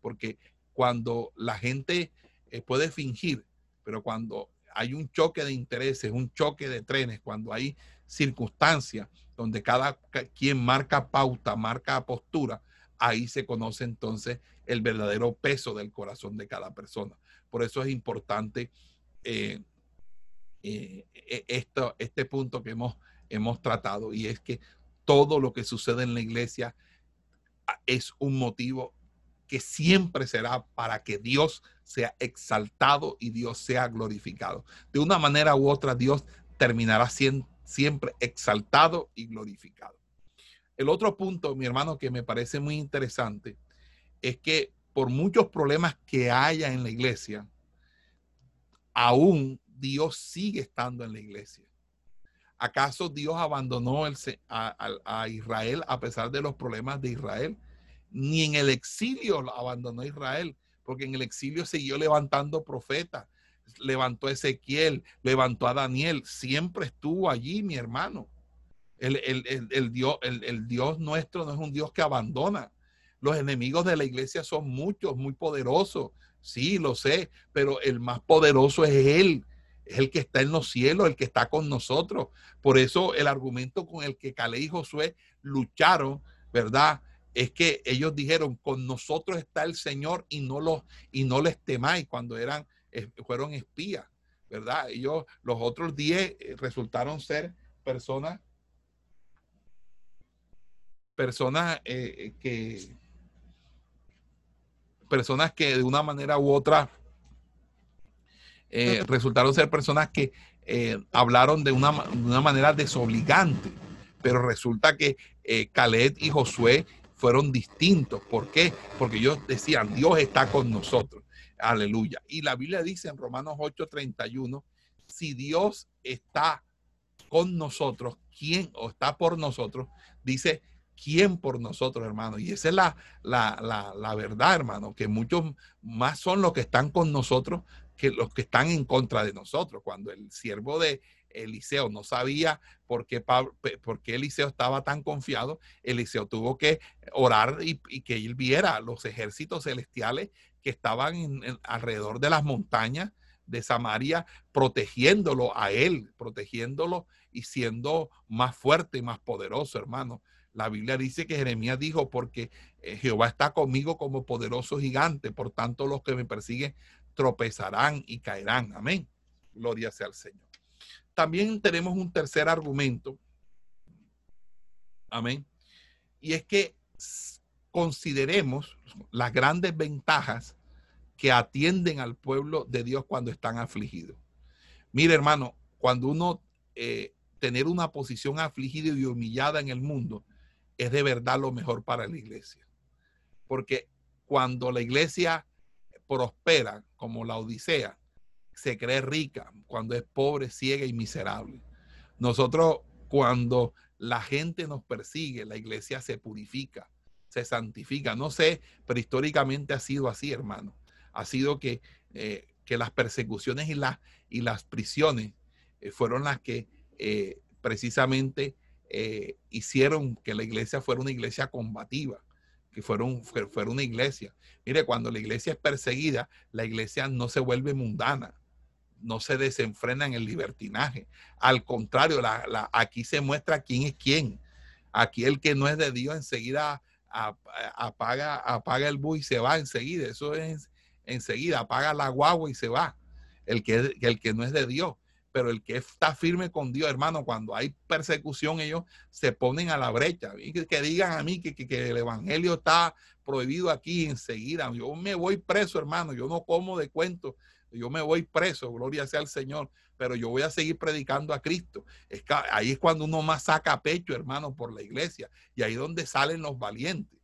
Porque cuando la gente eh, puede fingir, pero cuando hay un choque de intereses, un choque de trenes, cuando hay circunstancias donde cada quien marca pauta, marca postura, ahí se conoce entonces el verdadero peso del corazón de cada persona. Por eso es importante eh, eh, e, esto, este punto que hemos, hemos tratado y es que todo lo que sucede en la iglesia ah, es un motivo que siempre será para que Dios sea exaltado y Dios sea glorificado. De una manera u otra, Dios terminará siendo siempre exaltado y glorificado. El otro punto, mi hermano, que me parece muy interesante, es que por muchos problemas que haya en la iglesia, aún Dios sigue estando en la iglesia. ¿Acaso Dios abandonó a, a, Israel a pesar de los problemas de Israel? Ni en el exilio abandonó Israel, porque en el exilio siguió levantando profetas, levantó a Ezequiel, levantó a Daniel, siempre estuvo allí, mi hermano. El, Dios, el, Dios nuestro no es un Dios que abandona. Los enemigos de la iglesia son muchos, muy poderosos. Sí, lo sé, pero el más poderoso es Él. Es el que está en los cielos, el que está con nosotros. Por eso el argumento con el que Calé y Josué lucharon, ¿verdad? Es que ellos dijeron, con nosotros está el Señor y no, los, y no les temáis cuando eran, fueron espías, ¿verdad? Ellos, los otros diez eh, resultaron ser personas, personas eh, que, personas que de una manera u otra eh, resultaron ser personas que eh, hablaron de una, manera desobligante, pero resulta que eh, y Josué fueron distintos. ¿Por qué? Porque ellos decían, Dios está con nosotros. Aleluya. Y la Biblia dice en Romanos 8:31, si Dios está con nosotros, ¿quién o está por nosotros? Dice, ¿quién por nosotros, hermano? Y esa es la, la, la, verdad, hermano, que muchos más son los que están con nosotros que los que están en contra de nosotros. Cuando el siervo de Eliseo no sabía por qué, por qué Eliseo estaba tan confiado, Eliseo tuvo que orar y, que él viera los ejércitos celestiales estaban alrededor de las montañas de Samaria, protegiéndolo a él, protegiéndolo y siendo más fuerte y más poderoso, hermano. La Biblia dice que Jeremías dijo, porque eh, Jehová está conmigo como poderoso gigante, por tanto los que me persiguen tropezarán y caerán. Amén. Gloria sea al Señor. También tenemos un tercer argumento. Amén. Y es que consideremos las grandes ventajas que atienden al pueblo de Dios cuando están afligidos. Mire, hermano, cuando uno eh, tener una posición afligida y humillada en el mundo es de verdad lo mejor para la iglesia. Porque cuando la iglesia prospera como la Odisea, se cree rica cuando es pobre, ciega y miserable. Nosotros cuando la gente nos persigue, la iglesia se purifica, se santifica. No sé, pero históricamente ha sido así, hermano. Ha sido que, eh, que las persecuciones y, las y las prisiones eh, fueron las que eh, precisamente hicieron que la iglesia fuera una iglesia combativa que fueron, fuera una iglesia. Mire, cuando la iglesia es perseguida, la iglesia no se vuelve mundana, no se desenfrena en el libertinaje. Al contrario, la, aquí se muestra quién es quién. Aquí el que no es de Dios enseguida apaga, apaga el bus y se va enseguida. Eso es enseguida, apaga la guagua y se va. El que, el que no es de Dios pero el que está firme con Dios, hermano, cuando hay persecución, ellos se ponen a la brecha. Y que, digan a mí que, el evangelio está prohibido aquí enseguida. Yo me voy preso, hermano, yo no como de cuento, yo me voy preso, gloria sea al Señor, pero yo voy a seguir predicando a Cristo. Es ahí es cuando uno más saca pecho, hermano, por la iglesia, y ahí es donde salen los valientes.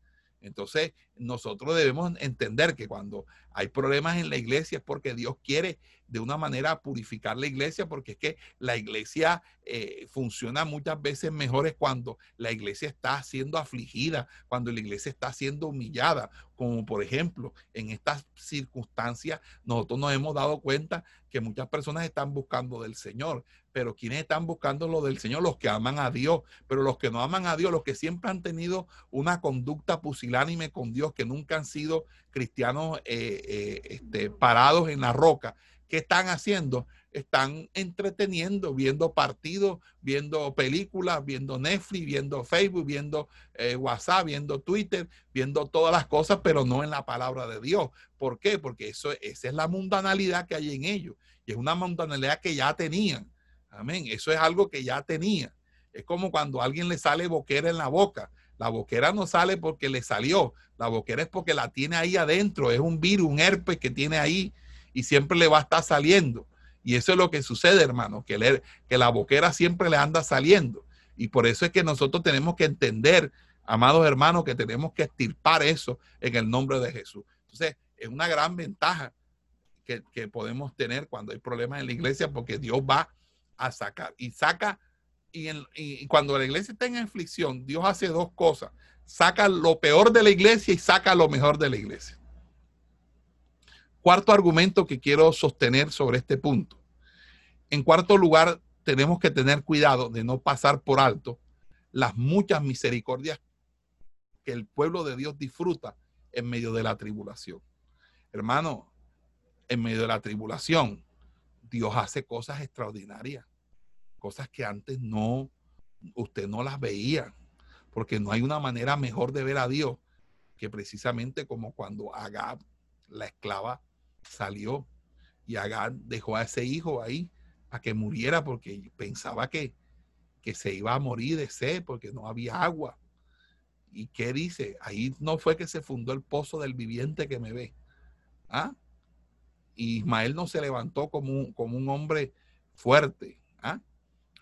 Entonces, nosotros debemos entender que cuando hay problemas en la iglesia es porque Dios quiere de una manera purificar la iglesia, porque es que la iglesia eh, funciona muchas veces mejor cuando la iglesia está siendo afligida, cuando la iglesia está siendo humillada, como por ejemplo en estas circunstancias nosotros nos hemos dado cuenta que muchas personas están buscando del Señor, pero quienes están buscando lo del Señor, los que aman a Dios, pero los que no aman a Dios, los que siempre han tenido una conducta pusilánime con Dios, que nunca han sido cristianos eh, eh, este, parados en la roca, ¿qué están haciendo? Están entreteniendo, viendo partidos, viendo películas, viendo Netflix, viendo Facebook, viendo eh, WhatsApp, viendo Twitter, viendo todas las cosas, pero no en la palabra de Dios. ¿Por qué? Porque eso, esa es la mundanalidad que hay en ellos. Y es una mundanalidad que ya tenían. Amén. Eso es algo que ya tenía. Es como cuando a alguien le sale boquera en la boca. La boquera no sale porque le salió. La boquera es porque la tiene ahí adentro. Es un virus, un herpes que tiene ahí y siempre le va a estar saliendo. Y eso es lo que sucede, hermano, que, la boquera siempre le anda saliendo. Y por eso es que nosotros tenemos que entender, amados hermanos, que tenemos que estirpar eso en el nombre de Jesús. Entonces, es una gran ventaja que, que podemos tener cuando hay problemas en la iglesia porque Dios va a sacar. Y saca, y, cuando la iglesia está en aflicción, Dios hace dos cosas. Saca lo peor de la iglesia y saca lo mejor de la iglesia. Cuarto argumento que quiero sostener sobre este punto. En cuarto lugar, tenemos que tener cuidado de no pasar por alto las muchas misericordias que el pueblo de Dios disfruta en medio de la tribulación. Hermano, en medio de la tribulación, Dios hace cosas extraordinarias, cosas que antes no, usted no las veía, porque no hay una manera mejor de ver a Dios que precisamente como cuando Agab, la esclava, salió y Agab dejó a ese hijo ahí a que muriera porque pensaba que, que se iba a morir de sed porque no había agua. ¿Y qué dice? Ahí no fue que se fundó el pozo del viviente que me ve. ¿Ah? Ismael no se levantó como un, como un hombre fuerte. ¿ah?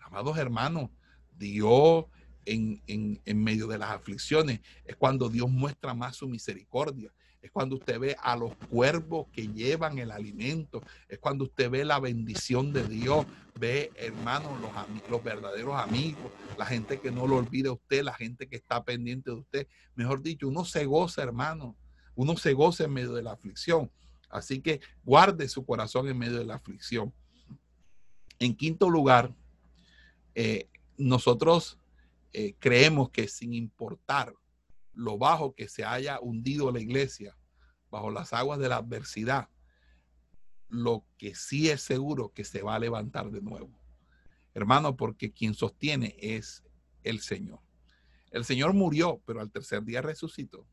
Amados hermanos, Dios en, en, medio de las aflicciones es cuando Dios muestra más su misericordia. Es cuando usted ve a los cuervos que llevan el alimento. Es cuando usted ve la bendición de Dios. Ve, hermanos, los, los verdaderos amigos, la gente que no lo olvida usted, la gente que está pendiente de usted. Mejor dicho, uno se goza, hermano. Uno se goza en medio de la aflicción. Así que guarde su corazón en medio de la aflicción. En quinto lugar, eh, nosotros eh, creemos que sin importar lo bajo que se haya hundido la iglesia bajo las aguas de la adversidad, lo que sí es seguro que se va a levantar de nuevo. Hermano, porque quien sostiene es el Señor. El Señor murió, pero al tercer día resucitó.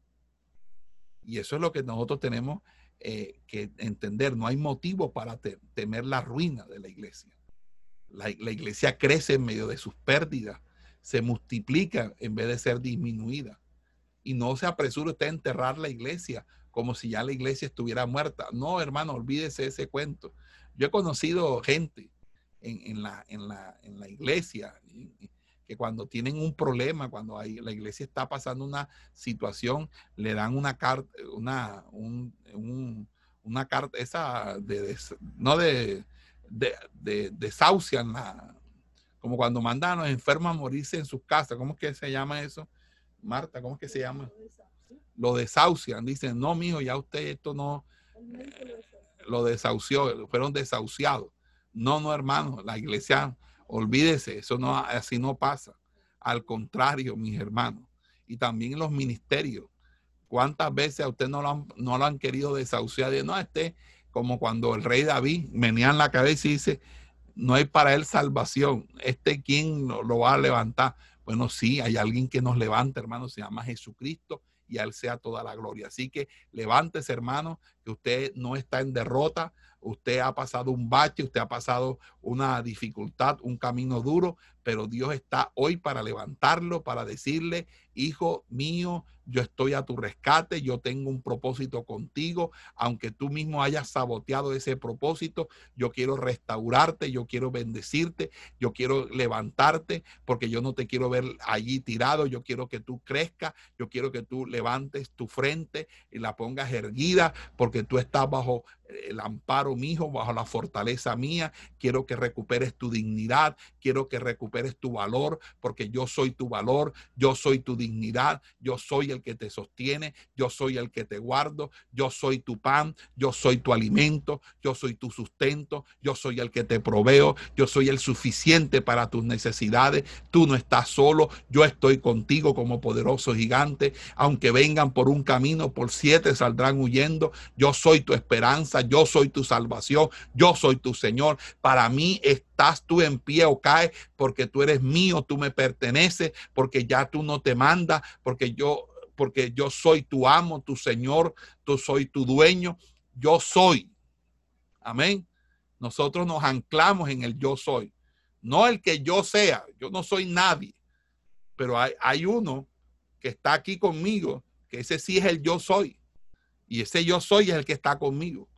Y eso es lo que nosotros tenemos eh, que entender. No hay motivo para temer la ruina de la iglesia. La, iglesia crece en medio de sus pérdidas, se multiplica en vez de ser disminuida. Y no se apresure usted a enterrar la iglesia como si ya la iglesia estuviera muerta. No, hermano, olvídese ese cuento. Yo he conocido gente en, en, la, en, la, en la iglesia que cuando tienen un problema, cuando hay, la iglesia está pasando una situación, le dan una carta, una, un, una carta, esa de, no de, de, de desahucian la, como cuando mandan a los enfermos a morirse en sus casas, ¿cómo es que se llama eso? Marta, ¿cómo es que se llama? Lo desahucian, dicen, no, mijo, ya usted esto no, eh, lo desahució, fueron desahuciados. No, no, hermano, la iglesia Olvídese, eso no, así no pasa. Al contrario, mis hermanos. Y también los ministerios. ¿Cuántas veces a usted no lo han, no lo han querido desahuciar? De, no, este, como cuando el rey David venía en la cabeza y dice, no hay para él salvación. Este, ¿quién lo, lo va a levantar? Bueno, sí, hay alguien que nos levanta, hermano, se llama Jesucristo y a él sea toda la gloria. Así que levántese, hermano, usted no está en derrota, usted ha pasado un bache, usted ha pasado una dificultad, un camino duro, pero Dios está hoy para levantarlo, para decirle, hijo mío, yo estoy a tu rescate, yo tengo un propósito contigo, aunque tú mismo hayas saboteado ese propósito, yo quiero restaurarte, yo quiero bendecirte, yo quiero levantarte, porque yo no te quiero ver allí tirado, yo quiero que tú crezcas, yo quiero que tú levantes tu frente y la pongas erguida, porque tú estás bajo el amparo mío, bajo la fortaleza mía, quiero que recuperes tu dignidad, quiero que recuperes tu valor, porque yo soy tu valor, yo soy tu dignidad, yo soy el que te sostiene, yo soy el que te guardo, yo soy tu pan, yo soy tu alimento, yo soy tu sustento, yo soy el que te proveo, yo soy el suficiente para tus necesidades, tú no estás solo, yo estoy contigo como poderoso gigante, aunque vengan por un camino, por siete saldrán huyendo, yo soy tu esperanza, yo soy tu salvación, yo soy tu Señor, para mí estás tú en pie o cae porque tú eres mío, tú me perteneces, porque ya tú no te mandas, porque yo porque yo soy tu amo, tu Señor, tú soy tu dueño, yo soy. Amén. Nosotros nos anclamos en el yo soy. No el que yo sea, yo no soy nadie, pero hay, hay uno que está aquí conmigo, que ese sí es el yo soy. Y ese yo soy es el que está conmigo.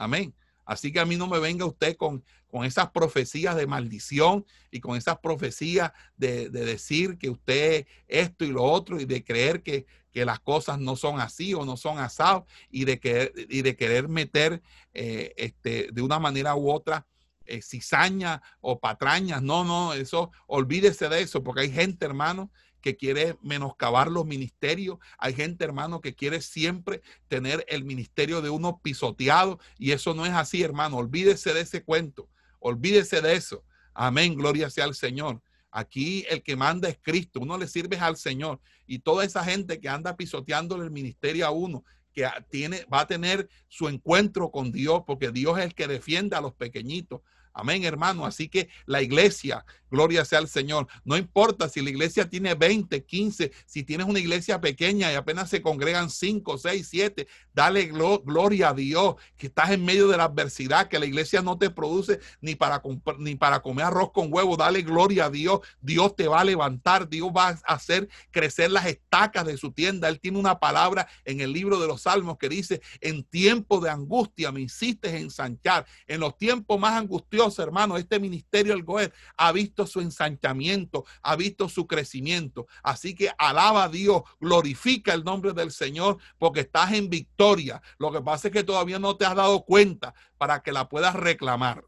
Amén. Así que a mí no me venga usted con, con esas profecías de maldición y con esas profecías de, de, decir que usted esto y lo otro y de creer que, que las cosas no son así o no son asados y de, que, y de querer meter eh, este, de una manera u otra eh, cizaña o patrañas. No, no, eso, olvídese de eso, porque hay gente, hermano, que quiere menoscabar los ministerios. Hay gente, hermano, que quiere siempre tener el ministerio de uno pisoteado y eso no es así, hermano. Olvídese de ese cuento. Olvídese de eso. Amén, gloria sea al Señor. Aquí el que manda es Cristo, uno le sirve al Señor. Y toda esa gente que anda pisoteando el ministerio a uno, que tiene, va a tener su encuentro con Dios, porque Dios es el que defiende a los pequeñitos. Amén, hermano. Así que la iglesia, gloria sea al Señor. No importa si la iglesia tiene 20, 15, si tienes una iglesia pequeña y apenas se congregan 5, 6, 7, dale gloria a Dios que estás en medio de la adversidad, que la iglesia no te produce ni para, ni para comer arroz con huevo. Dale gloria a Dios. Dios te va a levantar. Dios va a hacer crecer las estacas de su tienda. Él tiene una palabra en el libro de los Salmos que dice, en tiempo de angustia me hiciste ensanchar. En los tiempos más angustiosos hermano, este ministerio del Goer ha visto su ensanchamiento, ha visto su crecimiento. Así que alaba a Dios, glorifica el nombre del Señor porque estás en victoria. Lo que pasa es que todavía no te has dado cuenta para que la puedas reclamar.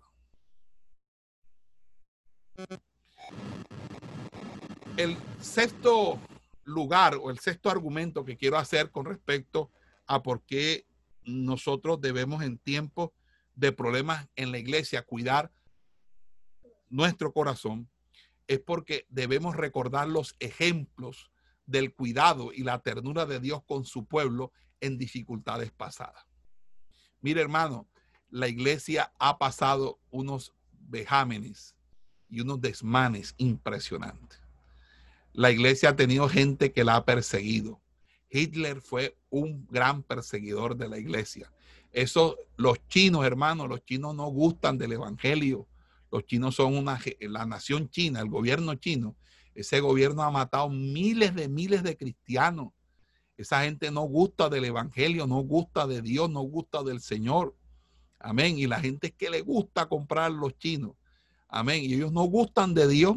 El sexto lugar o el sexto argumento que quiero hacer con respecto a por qué nosotros debemos en tiempo de problemas en la iglesia, cuidar nuestro corazón, es porque debemos recordar los ejemplos del cuidado y la ternura de Dios con su pueblo en dificultades pasadas. Mire, hermano, la iglesia ha pasado unos vejámenes y unos desmanes impresionantes. La iglesia ha tenido gente que la ha perseguido. Hitler fue un gran perseguidor de la iglesia. Eso, los chinos, hermanos, los chinos no gustan del evangelio. Los chinos son una, la nación china, el gobierno chino. Ese gobierno ha matado miles de miles de cristianos. Esa gente no gusta del evangelio, no gusta de Dios, no gusta del Señor. Amén. Y la gente que le gusta comprar los chinos. Amén. Y ellos no gustan de Dios,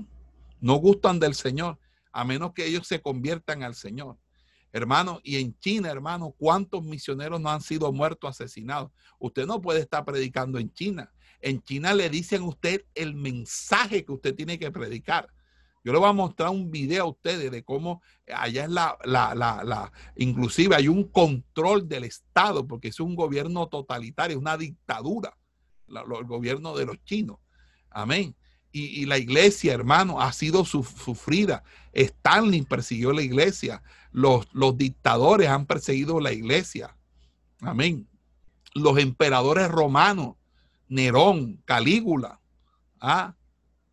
no gustan del Señor, a menos que ellos se conviertan al Señor. Hermano, y en China, hermano, ¿cuántos misioneros no han sido muertos, asesinados? Usted no puede estar predicando en China. En China le dicen a usted el mensaje que usted tiene que predicar. Yo le voy a mostrar un video a ustedes de cómo allá es la, la, la, la, inclusive hay un control del Estado, porque es un gobierno totalitario, una dictadura, el gobierno de los chinos. Amén y, la iglesia, hermano, ha sido sufrida. Stalin persiguió la iglesia. Los, los dictadores han perseguido la iglesia. Amén. Los emperadores romanos, Nerón, Calígula, ¿ah?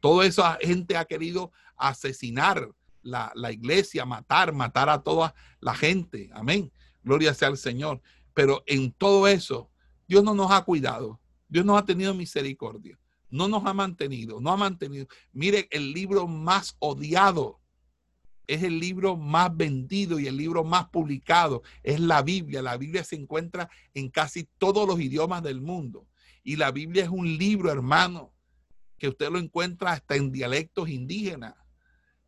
toda esa gente ha querido asesinar la, la, iglesia, matar, matar a toda la gente. Amén. Gloria sea al Señor. Pero en todo eso, Dios no nos ha cuidado. Dios nos ha tenido misericordia no nos ha mantenido, no ha mantenido. Mire, el libro más odiado es el libro más vendido y el libro más publicado, es la Biblia. La Biblia se encuentra en casi todos los idiomas del mundo. Y la Biblia es un libro, hermano, que usted lo encuentra hasta en dialectos indígenas.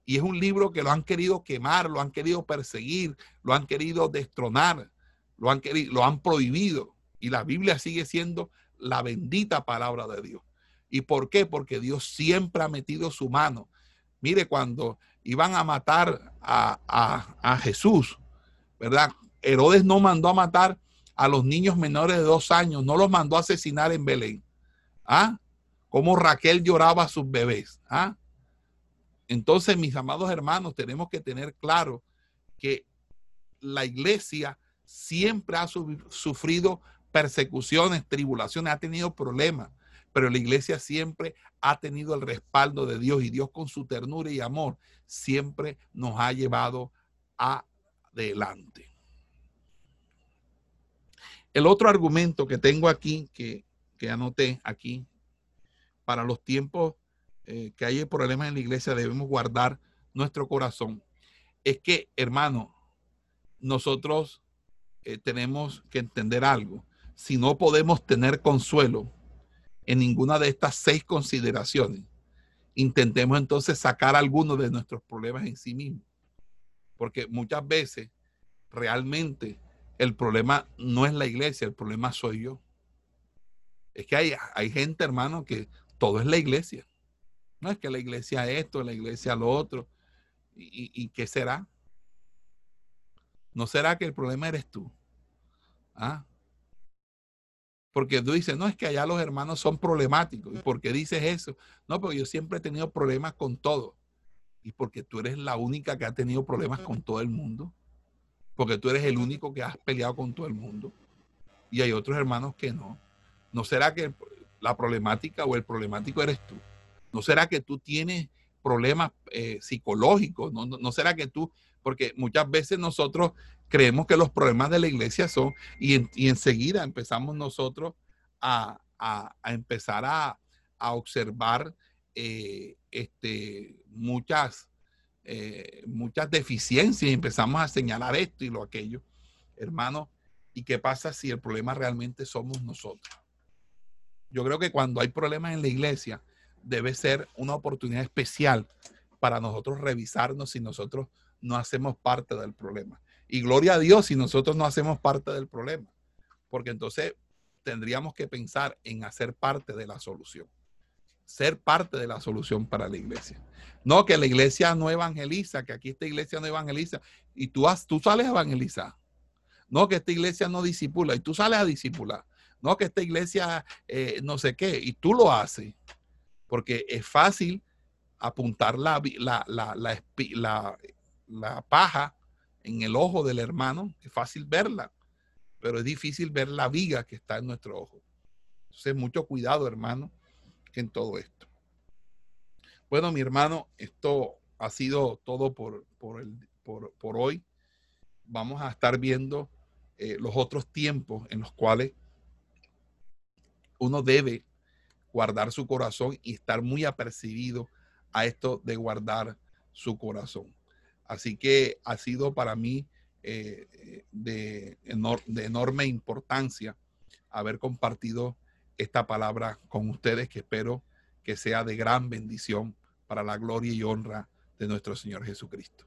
Y es un libro que lo han querido quemar, lo han querido perseguir, lo han querido destronar, lo han, querido, lo han prohibido. Y la Biblia sigue siendo la bendita palabra de Dios. ¿Y por qué? Porque Dios siempre ha metido su mano. Mire, cuando iban a matar a, Jesús, ¿verdad? Herodes no mandó a matar a los niños menores de dos años, no los mandó a asesinar en Belén. ¿Ah? Como Raquel lloraba a sus bebés. ¿Ah? Entonces, mis amados hermanos, tenemos que tener claro que la iglesia siempre ha sufrido persecuciones, tribulaciones, ha tenido problemas pero la iglesia siempre ha tenido el respaldo de Dios y Dios con su ternura y amor siempre nos ha llevado adelante. El otro argumento que tengo aquí, que, anoté aquí, para los tiempos eh, que hay problemas en la iglesia debemos guardar nuestro corazón, es que, hermano, nosotros eh, tenemos que entender algo. Si no podemos tener consuelo, en ninguna de estas seis consideraciones, intentemos entonces sacar algunos de nuestros problemas en sí mismos. Porque muchas veces realmente el problema no es la iglesia, el problema soy yo. Es que hay, hay gente, hermano, que todo es la iglesia. No es que la iglesia esto, la iglesia lo otro. ¿Y, y qué será? ¿No será que el problema eres tú? ¿Ah? Porque tú dices, no, es que allá los hermanos son problemáticos. ¿Y por qué dices eso? No, porque yo siempre he tenido problemas con todo. y porque tú eres la única que ha tenido problemas con todo el mundo, porque tú eres el único que has peleado con todo el mundo y hay otros hermanos que no. ¿No será que la problemática o el problemático eres tú? ¿No será que tú tienes problemas eh, psicológicos? ¿No, ¿No, será que tú, porque muchas veces nosotros creemos que los problemas de la iglesia son, y, enseguida empezamos nosotros a, empezar a, a observar eh, este, muchas, eh, muchas deficiencias y empezamos a señalar esto y lo aquello. Hermano, ¿y qué pasa si el problema realmente somos nosotros? Yo creo que cuando hay problemas en la iglesia, debe ser una oportunidad especial para nosotros revisarnos si nosotros no hacemos parte del problema. Y gloria a Dios si nosotros no hacemos parte del problema, porque entonces tendríamos que pensar en hacer parte de la solución ser parte de la solución para la iglesia. No que la iglesia no evangeliza, que aquí esta iglesia no evangeliza y tú, has, tú sales a evangelizar. No que esta iglesia no disipula y tú sales a disipular. No que esta iglesia eh, no sé qué y tú lo haces. Porque es fácil apuntar la, la, la, la, la paja en el ojo del hermano, es fácil verla, pero es difícil ver la viga que está en nuestro ojo. Entonces, mucho cuidado, hermano en todo esto. Bueno, mi hermano, esto ha sido todo por, por, el, por, por hoy. Vamos a estar viendo eh, los otros tiempos en los cuales uno debe guardar su corazón y estar muy apercibido a esto de guardar su corazón. Así que ha sido para mí eh, de, de enorme importancia haber compartido esta palabra con ustedes que espero que sea de gran bendición para la gloria y honra de nuestro Señor Jesucristo.